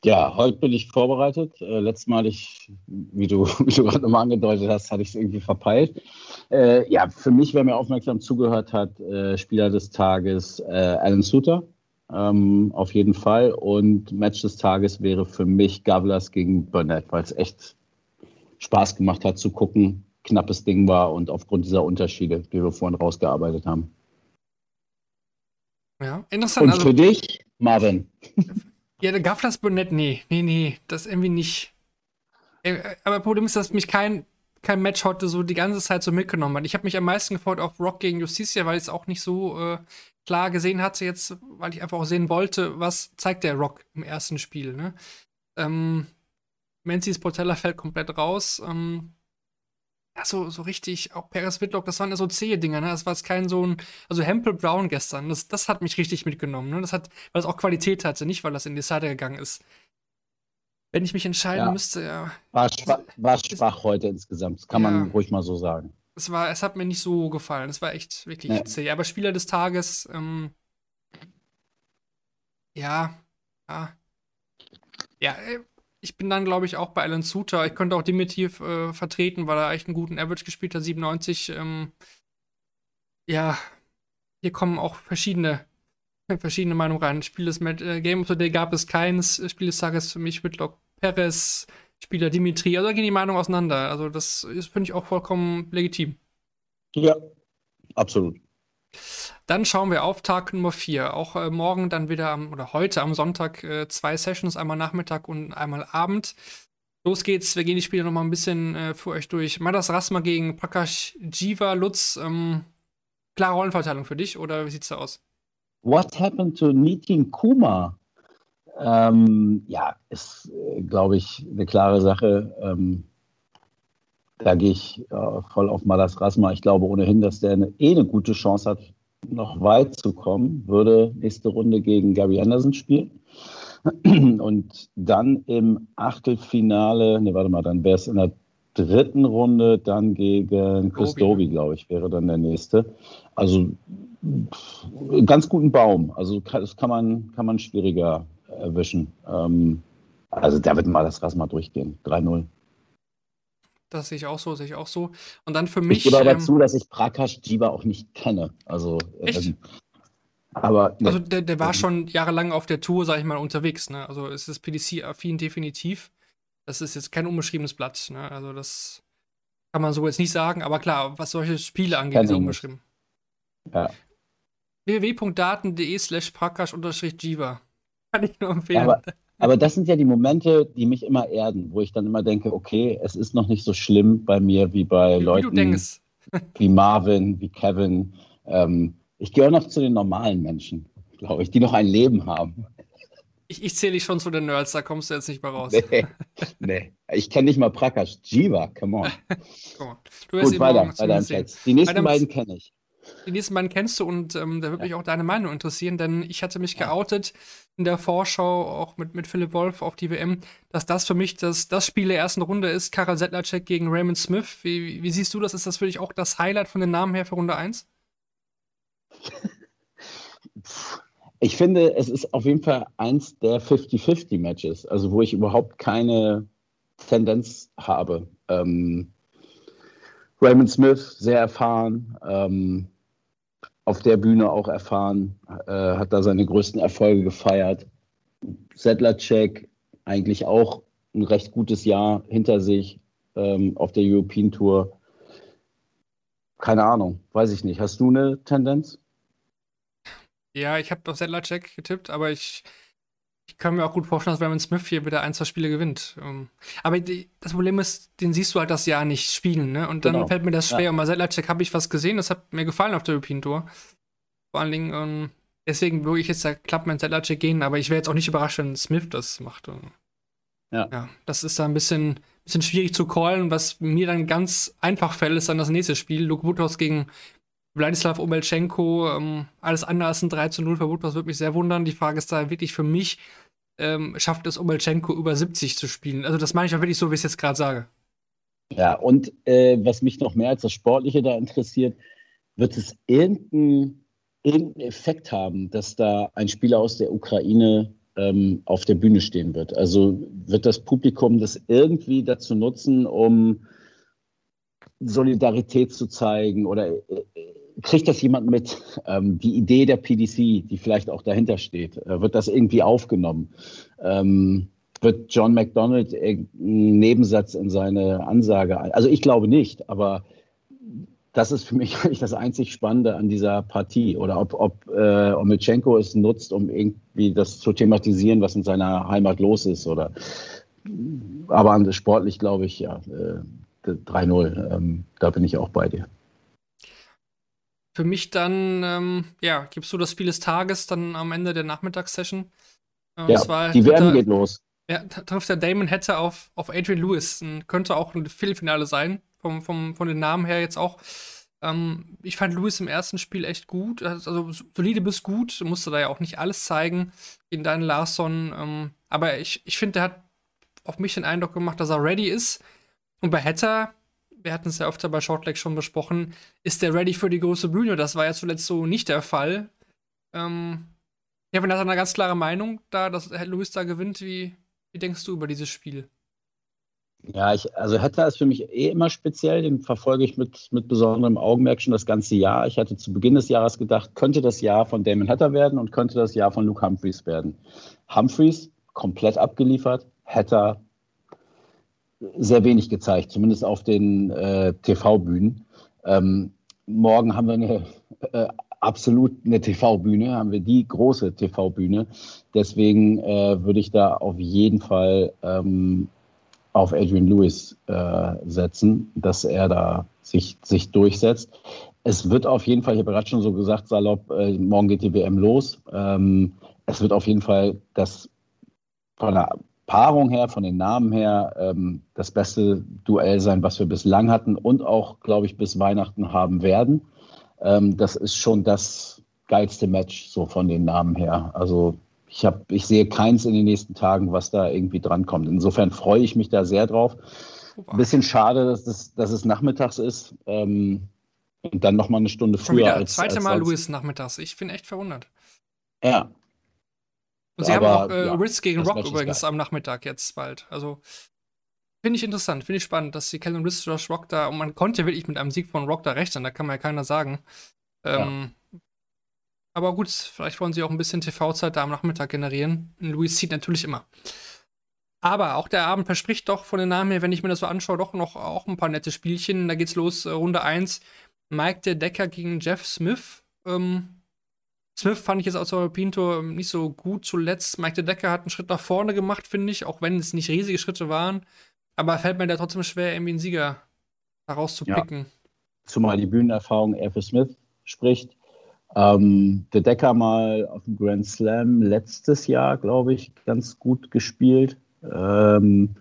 Ja, heute bin ich vorbereitet. Äh, letztes Mal, ich, wie du, [LAUGHS] wie du gerade nochmal angedeutet hast, hatte ich es irgendwie verpeilt. Äh, ja, für mich, wer mir aufmerksam zugehört hat, äh, Spieler des Tages äh, Alan Suter. Ähm, auf jeden Fall. Und Match des Tages wäre für mich Gavlas gegen Burnett, weil es echt Spaß gemacht hat zu gucken. Knappes Ding war und aufgrund dieser Unterschiede, die wir vorhin rausgearbeitet haben. Ja, interessant. Und für also, dich, Marvin. [LAUGHS] Ja, der Gafflers Burnett, nee, nee, nee, das irgendwie nicht. Äh, aber Problem ist, dass mich kein, kein Match heute so die ganze Zeit so mitgenommen hat. Ich habe mich am meisten gefreut auf Rock gegen Justicia, weil ich es auch nicht so äh, klar gesehen hatte jetzt, weil ich einfach auch sehen wollte, was zeigt der Rock im ersten Spiel. Ne? Ähm, Menzies Portella fällt komplett raus. Ähm, ja, so, so richtig, auch Paris Whitlock, das waren ja so zähe Dinger, ne? Das war jetzt kein so ein, also Hempel Brown gestern, das, das hat mich richtig mitgenommen, ne? Das hat, weil es auch Qualität hatte, nicht weil das in die Seite gegangen ist. Wenn ich mich entscheiden ja. müsste, ja. War, schwach, war schwach heute insgesamt, das kann ja. man ruhig mal so sagen. Es war, es hat mir nicht so gefallen, es war echt wirklich ja. zäh. Aber Spieler des Tages, ähm, ja, ja. Ja, äh, ich bin dann, glaube ich, auch bei Alan Suter. Ich könnte auch Dimitiv äh, vertreten, weil er echt einen guten Average gespielt hat, 97. Ähm, ja, hier kommen auch verschiedene, [LAUGHS] verschiedene Meinungen rein. Spiel des äh, Game of the Day gab es keins. Spiel des Tages für mich Whitlock Perez, Spieler Dimitri. Also da gehen die Meinungen auseinander. Also das finde ich auch vollkommen legitim. Ja, absolut. Dann schauen wir auf Tag Nummer 4. Auch äh, morgen dann wieder am, oder heute am Sonntag äh, zwei Sessions, einmal Nachmittag und einmal Abend. Los geht's, wir gehen die Spiele nochmal ein bisschen äh, für euch durch. Madas Rasma gegen Prakash Jiva Lutz. Ähm, klare Rollenverteilung für dich oder wie sieht's da aus? What happened to Nitin Kumar? Ähm, ja, ist, äh, glaube ich, eine klare Sache. Ähm, da gehe ich äh, voll auf Malas Rasma. Ich glaube ohnehin, dass der eine, eh eine gute Chance hat, noch weit zu kommen. Würde nächste Runde gegen Gary Anderson spielen. [CLEARS THROAT] Und dann im Achtelfinale, ne, warte mal, dann wäre es in der dritten Runde dann gegen Chris Doby, glaube ich, wäre dann der nächste. Also ganz guten Baum. Also das kann man, kann man schwieriger erwischen. Ähm, also da wird mal das Rasma durchgehen. 3-0. Das sehe ich auch so, sehe ich auch so. Und dann für mich. Ich gebe aber ähm, zu, dass ich Prakash Jiva auch nicht kenne. Also, echt? Ähm, aber. Ne, also der, der war schon jahrelang auf der Tour, sage ich mal, unterwegs. Ne? Also es ist PDC-affin definitiv. Das ist jetzt kein unbeschriebenes Blatt. Ne? Also das kann man so jetzt nicht sagen. Aber klar, was solche Spiele angeht, ist er unbeschrieben. Ja. www.daten.de slash prakash-jiva. Kann ich nur empfehlen. Aber, aber das sind ja die Momente, die mich immer erden, wo ich dann immer denke, okay, es ist noch nicht so schlimm bei mir wie bei wie Leuten [LAUGHS] wie Marvin, wie Kevin. Ähm, ich gehöre noch zu den normalen Menschen, glaube ich, die noch ein Leben haben. Ich, ich zähle dich schon zu den Nerds, da kommst du jetzt nicht mehr raus. Nee, nee. ich kenne nicht mal Prakash. Jiva, come on. [LAUGHS] come on. Du Gut, weiter, weiter im Text. Die nächsten beiden kenne ich. Die nächsten beiden kennst du und ähm, da würde mich auch deine Meinung interessieren, denn ich hatte mich geoutet in der Vorschau, auch mit, mit Philipp Wolf auf die WM, dass das für mich das, das Spiel der ersten Runde ist, Karel Sedlacek gegen Raymond Smith. Wie, wie siehst du das? Ist das für dich auch das Highlight von den Namen her für Runde 1? Ich finde, es ist auf jeden Fall eins der 50-50-Matches, also wo ich überhaupt keine Tendenz habe. Ähm, Raymond Smith, sehr erfahren, ähm, auf der Bühne auch erfahren, äh, hat da seine größten Erfolge gefeiert. Sedlacek eigentlich auch ein recht gutes Jahr hinter sich ähm, auf der European Tour. Keine Ahnung, weiß ich nicht. Hast du eine Tendenz? Ja, ich habe auf Sedlacek getippt, aber ich, ich kann mir auch gut vorstellen, dass Raymond Smith hier wieder ein, zwei Spiele gewinnt. Ähm, aber die, das Problem ist, den siehst du halt das Jahr nicht spielen, ne? Und dann Genau. fällt mir das schwer. Ja. Und bei Sedlacek habe ich was gesehen, das hat mir gefallen auf der European Tour. Vor allen Dingen, ähm, deswegen würde ich jetzt da klappt mit Sedlacek gehen, aber ich wäre jetzt auch nicht überrascht, wenn Smith das macht. Ähm, Ja. ja, das ist da ein bisschen, bisschen schwierig zu callen. Was mir dann ganz einfach fällt, ist dann das nächste Spiel. Luke Butos gegen Wladislav Omelchenko. Ähm, alles andere als ein 3 zu 0 für Butos würde mich sehr wundern. Die Frage ist da wirklich für mich, ähm, schafft es Omelchenko über 70 zu spielen? Also das meine ich auch wirklich so, wie ich es jetzt gerade sage. Ja, und äh, was mich noch mehr als das Sportliche da interessiert, wird es irgendeinen irgendeinen Effekt haben, dass da ein Spieler aus der Ukraine ähm, auf der Bühne stehen wird? Also wird das Publikum das irgendwie dazu nutzen, um Solidarität zu zeigen oder äh, kriegt das jemand mit? Ähm, die Idee der PDC, die vielleicht auch dahinter steht, äh, wird das irgendwie aufgenommen? Ähm, wird John McDonald irgendeinen Nebensatz in seine Ansage ein? Also ich glaube nicht, aber das ist für mich [LAUGHS] eigentlich das einzig Spannende an dieser Partie. Oder ob, ob äh, Omelchenko es nutzt, um irgendwie das zu thematisieren, was in seiner Heimat los ist. Oder aber sportlich glaube ich, ja, äh, 3-0. Ähm, da bin ich auch bei dir. Für mich dann, ähm, ja, gibst du das Spiel des Tages dann am Ende der Nachmittagssession. Äh, Ja, war die WM dritter- geht los. Ja, trifft der Damon Hatter auf, auf Adrian Lewis. Könnte auch ein Viertelfinale sein, vom, vom, von den Namen her jetzt auch. Ähm, ich fand Lewis im ersten Spiel echt gut. Also solide bis gut. Musste da ja auch nicht alles zeigen gegen Dan Larsson. Ähm, aber ich, ich finde, der hat auf mich den Eindruck gemacht, dass er ready ist. Und bei Hatter, wir hatten es ja öfter bei Shortleg schon besprochen, ist der ready für die große Bühne. Das war ja zuletzt so nicht der Fall. Ähm, Kevin hat eine ganz klare Meinung da, dass Lewis da gewinnt. Wie, wie denkst du über dieses Spiel? Ja, ich, also Hatter ist für mich eh immer speziell, den verfolge ich mit, mit besonderem Augenmerk schon das ganze Jahr. Ich hatte zu Beginn des Jahres gedacht, könnte das Jahr von Damon Hatter werden und könnte das Jahr von Luke Humphreys werden. Humphreys komplett abgeliefert, Hatter sehr wenig gezeigt, zumindest auf den äh, TV-Bühnen. Ähm, morgen haben wir eine äh, absolut eine TV-Bühne, haben wir die große TV-Bühne. Deswegen äh, würde ich da auf jeden Fall ähm, auf Adrian Lewis äh, setzen, dass er da sich, sich durchsetzt. Es wird auf jeden Fall, ich habe gerade schon so gesagt, salopp, äh, morgen geht die WM los. Ähm, es wird auf jeden Fall das von der Paarung her, von den Namen her, ähm, das beste Duell sein, was wir bislang hatten und auch, glaube ich, bis Weihnachten haben werden. Ähm, das ist schon das geilste Match so von den Namen her. Also ich, hab, ich sehe keins in den nächsten Tagen, was da irgendwie drankommt. Insofern freue ich mich da sehr drauf. Ein bisschen schade, dass es, dass es nachmittags ist ähm, und dann nochmal eine Stunde Schon früher wieder als. zweite als Mal sonst. Lewis nachmittags. Ich bin echt verwundert. Ja, Und sie Aber, haben auch äh, ja, Ritz gegen Rock übrigens geil. am Nachmittag jetzt bald. Also finde ich interessant, finde ich spannend, dass sie Kellen Ritz Josh Rock da und man konnte ja wirklich mit einem Sieg von Rock da rechnen, da kann man ja keiner sagen. Ähm, Aber gut, vielleicht wollen sie auch ein bisschen TV-Zeit da am Nachmittag generieren. Louis zieht natürlich immer. Aber auch der Abend verspricht doch von den Namen her, wenn ich mir das so anschaue, doch noch auch ein paar nette Spielchen. Da geht's los, äh, Runde 1. Mike der Decker gegen Jeff Smith. Ähm, Smith fand ich jetzt aus der European Tour nicht so gut zuletzt. Mike der Decker hat einen Schritt nach vorne gemacht, finde ich, auch wenn es nicht riesige Schritte waren. Aber fällt mir da trotzdem schwer, irgendwie einen Sieger herauszupicken. zumal die Bühnenerfahrung eher für Smith spricht. Ähm, der Decker mal auf dem Grand Slam letztes Jahr, glaube ich, ganz gut gespielt. Ähm,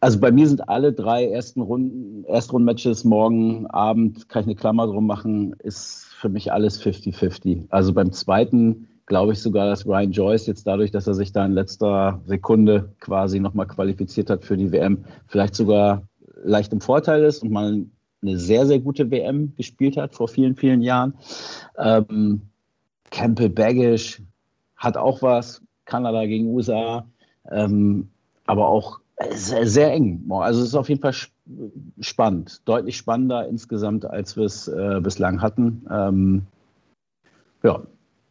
also bei mir sind alle drei ersten Runden, Erstrundenmatches morgen Abend, kann ich eine Klammer drum machen, ist für mich alles 50-50. Also beim zweiten glaube ich sogar, dass Ryan Joyce jetzt dadurch, dass er sich da in letzter Sekunde quasi nochmal qualifiziert hat für die WM, vielleicht sogar leicht im Vorteil ist und mal eine sehr, sehr gute WM gespielt hat vor vielen, vielen Jahren. Ähm, Campbell Baggish hat auch was, Kanada gegen USA, ähm, aber auch sehr, sehr eng. Also es ist auf jeden Fall sp- spannend, deutlich spannender insgesamt, als wir es äh, bislang hatten. Ähm, ja,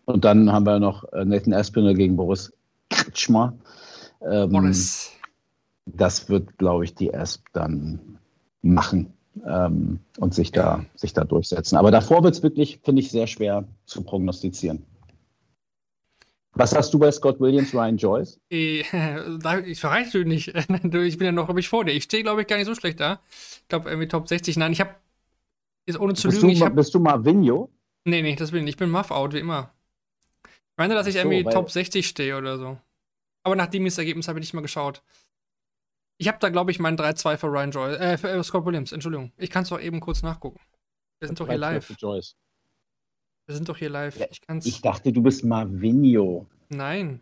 und dann haben wir noch äh, Nathan Aspinall gegen Boris Kretschmer. Ähm, Boris. das wird, glaube ich, die Asp dann machen ähm, und sich da, sich da durchsetzen. Aber davor wird es wirklich, finde ich, sehr schwer zu prognostizieren. Was hast du bei Scott Williams, Ryan Joyce? Ich [LAUGHS] verreiche natürlich nicht. [LAUGHS] Ich bin ja noch, glaube ich, vor dir. Ich stehe, glaube ich, gar nicht so schlecht da. Ich glaube, irgendwie Top 60. Nein, ich habe, jetzt ohne zu Bist lügen, du, habe, bist du Marvinho? nee, nee, das bin ich nicht. Ich bin Muff-Out, wie immer. Ich meine, dass ich so, irgendwie Top 60 stehe oder so. Aber nach dem Ergebnis habe ich nicht mal geschaut. Ich habe da, glaube ich, meinen 3-2 für Ryan Joyce, äh, für äh, Scott Williams, Entschuldigung. Ich kann es doch eben kurz nachgucken. Wir sind doch hier 3-2 live. für Joyce. Wir sind doch hier live. Ja, Ich kann's. Ich dachte, du bist Marvinho. Nein.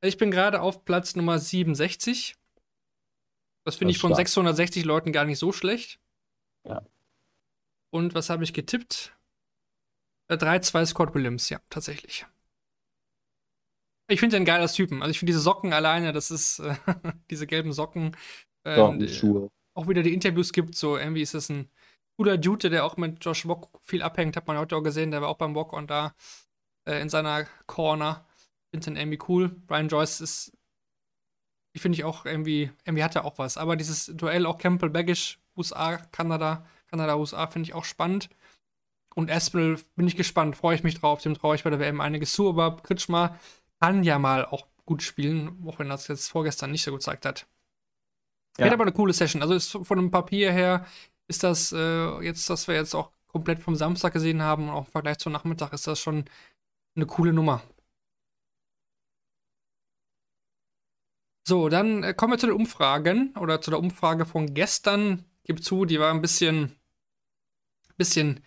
Ich bin gerade auf Platz Nummer 67. Das finde Das ich von stark. 660 Leuten gar nicht so schlecht. Ja. Und was habe ich getippt? Äh, 3-2 Scott Williams, ja, tatsächlich. Ich finde den geil als Typen. Also ich finde diese Socken alleine, das ist äh, [LAUGHS] diese gelben Socken. ähm, Schuhe. auch wieder die Interviews gibt, so irgendwie ist es ein cooler Dude, der auch mit Josh Wock viel abhängt, hat man heute auch gesehen, der war auch beim Walk on da äh, in seiner Corner. Finde den irgendwie cool. Brian Joyce ist, ich finde ich auch irgendwie, irgendwie hat er auch was. Aber dieses Duell auch Campbell Baggish, USA, Kanada, Kanada, USA, finde ich auch spannend. Und Espel bin ich gespannt, freue ich mich drauf, dem traue ich bei der WM einiges zu, aber Kritschmer kann ja mal auch gut spielen, auch wenn er es jetzt vorgestern nicht so gezeigt hat. Ja. Wird aber eine coole Session. Also ist von dem Papier her ist das äh, jetzt, was wir jetzt auch komplett vom Samstag gesehen haben, auch im Vergleich zum Nachmittag, ist das schon eine coole Nummer. So, dann äh, kommen wir zu den Umfragen oder zu der Umfrage von gestern. Gib zu, die war ein bisschen, bisschen,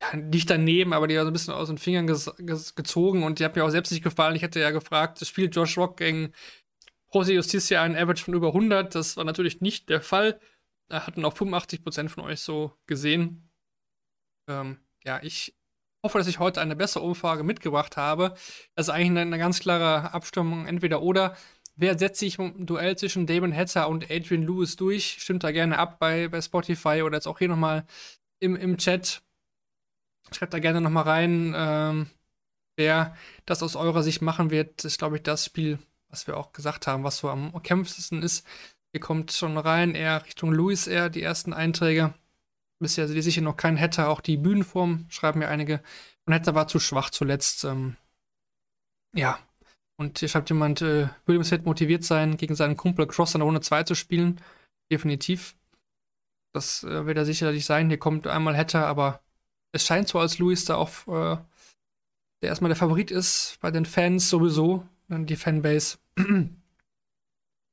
ja, nicht daneben, aber die war so ein bisschen aus den Fingern gezogen und die hat mir auch selbst nicht gefallen. Ich hatte ja gefragt, spielt Josh Rock gegen Jose Justicia einen Average von über 100. Das war natürlich nicht der Fall. Hatten auch 85% von euch so gesehen. Ähm, ja, ich hoffe, dass ich heute eine bessere Umfrage mitgebracht habe. Das ist eigentlich eine, ganz klare Abstimmung, entweder oder. Wer setzt sich im Duell zwischen Damon Hatter und Adrian Lewis durch? Stimmt da gerne ab bei, bei Spotify oder jetzt auch hier nochmal im, im Chat. Schreibt da gerne nochmal rein, ähm, wer das aus eurer Sicht machen wird. Das ist, glaube ich, das Spiel, was wir auch gesagt haben, was so am kämpfendsten ist. Hier kommt schon rein, eher Richtung Lewis eher die ersten Einträge. Bisher sehe sicher noch kein Hatter, auch die Bühnenform, schreiben mir einige. Und Hatter war zu schwach zuletzt. Ähm, ja. Und hier schreibt jemand, äh, Williams wird motiviert sein, gegen seinen Kumpel Cross in der Runde 2 zu spielen. Definitiv. Das äh, wird er sicherlich sein. Hier kommt einmal Hatter, aber es scheint so, als Lewis da auch äh, der erstmal der Favorit ist bei den Fans sowieso, dann die Fanbase.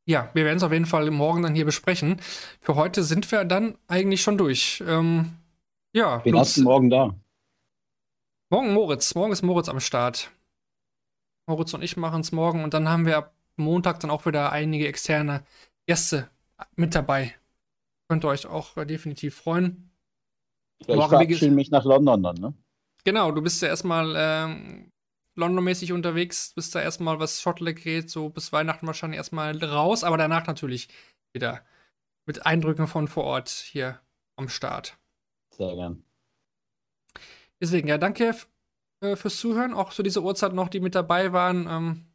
Ja, wir werden es auf jeden Fall morgen dann hier besprechen. Für heute sind wir dann eigentlich schon durch. Ähm, ja, Wen hast du morgen da? morgen Moritz. Morgen ist Moritz am Start. Moritz und ich machen es morgen und dann haben wir ab Montag dann auch wieder einige externe Gäste mit dabei. Könnt ihr euch auch äh, definitiv freuen. Ja, ich verabschiede mich nach London dann, ne? Genau, du bist ja erstmal ähm, London-mäßig unterwegs, bist da erstmal, was Shotleg geht, so bis Weihnachten wahrscheinlich erstmal raus, aber danach natürlich wieder mit Eindrücken von vor Ort hier am Start. Sehr gern. Deswegen, ja, danke äh, fürs Zuhören, auch zu dieser Uhrzeit noch, die mit dabei waren. Ähm,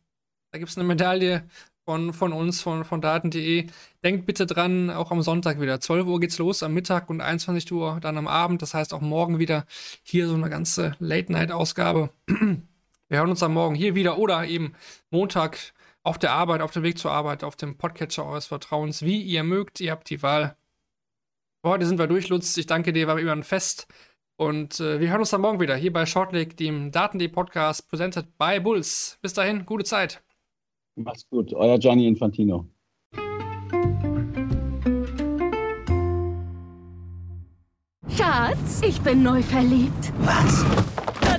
da gibt es eine Medaille von, von uns, von, von Daten.de. Denkt bitte dran, auch am Sonntag wieder. 12 Uhr geht's los am Mittag und 21 Uhr dann am Abend. Das heißt auch morgen wieder hier so eine ganze Late-Night-Ausgabe. [CLEARS THROAT] Wir hören uns am Morgen hier wieder oder eben Montag auf der Arbeit, auf dem Weg zur Arbeit, auf dem Podcatcher eures Vertrauens, wie ihr mögt. Ihr habt die Wahl. Heute sind wir durch, Lutz. Ich danke dir, war immer ein Fest. Und äh, wir hören uns dann morgen wieder hier bei Shortleg, dem Daten.de Podcast, presented by Bulls. Bis dahin, gute Zeit. Macht's gut. Euer Gianni Infantino. Schatz, ich bin neu verliebt. Was?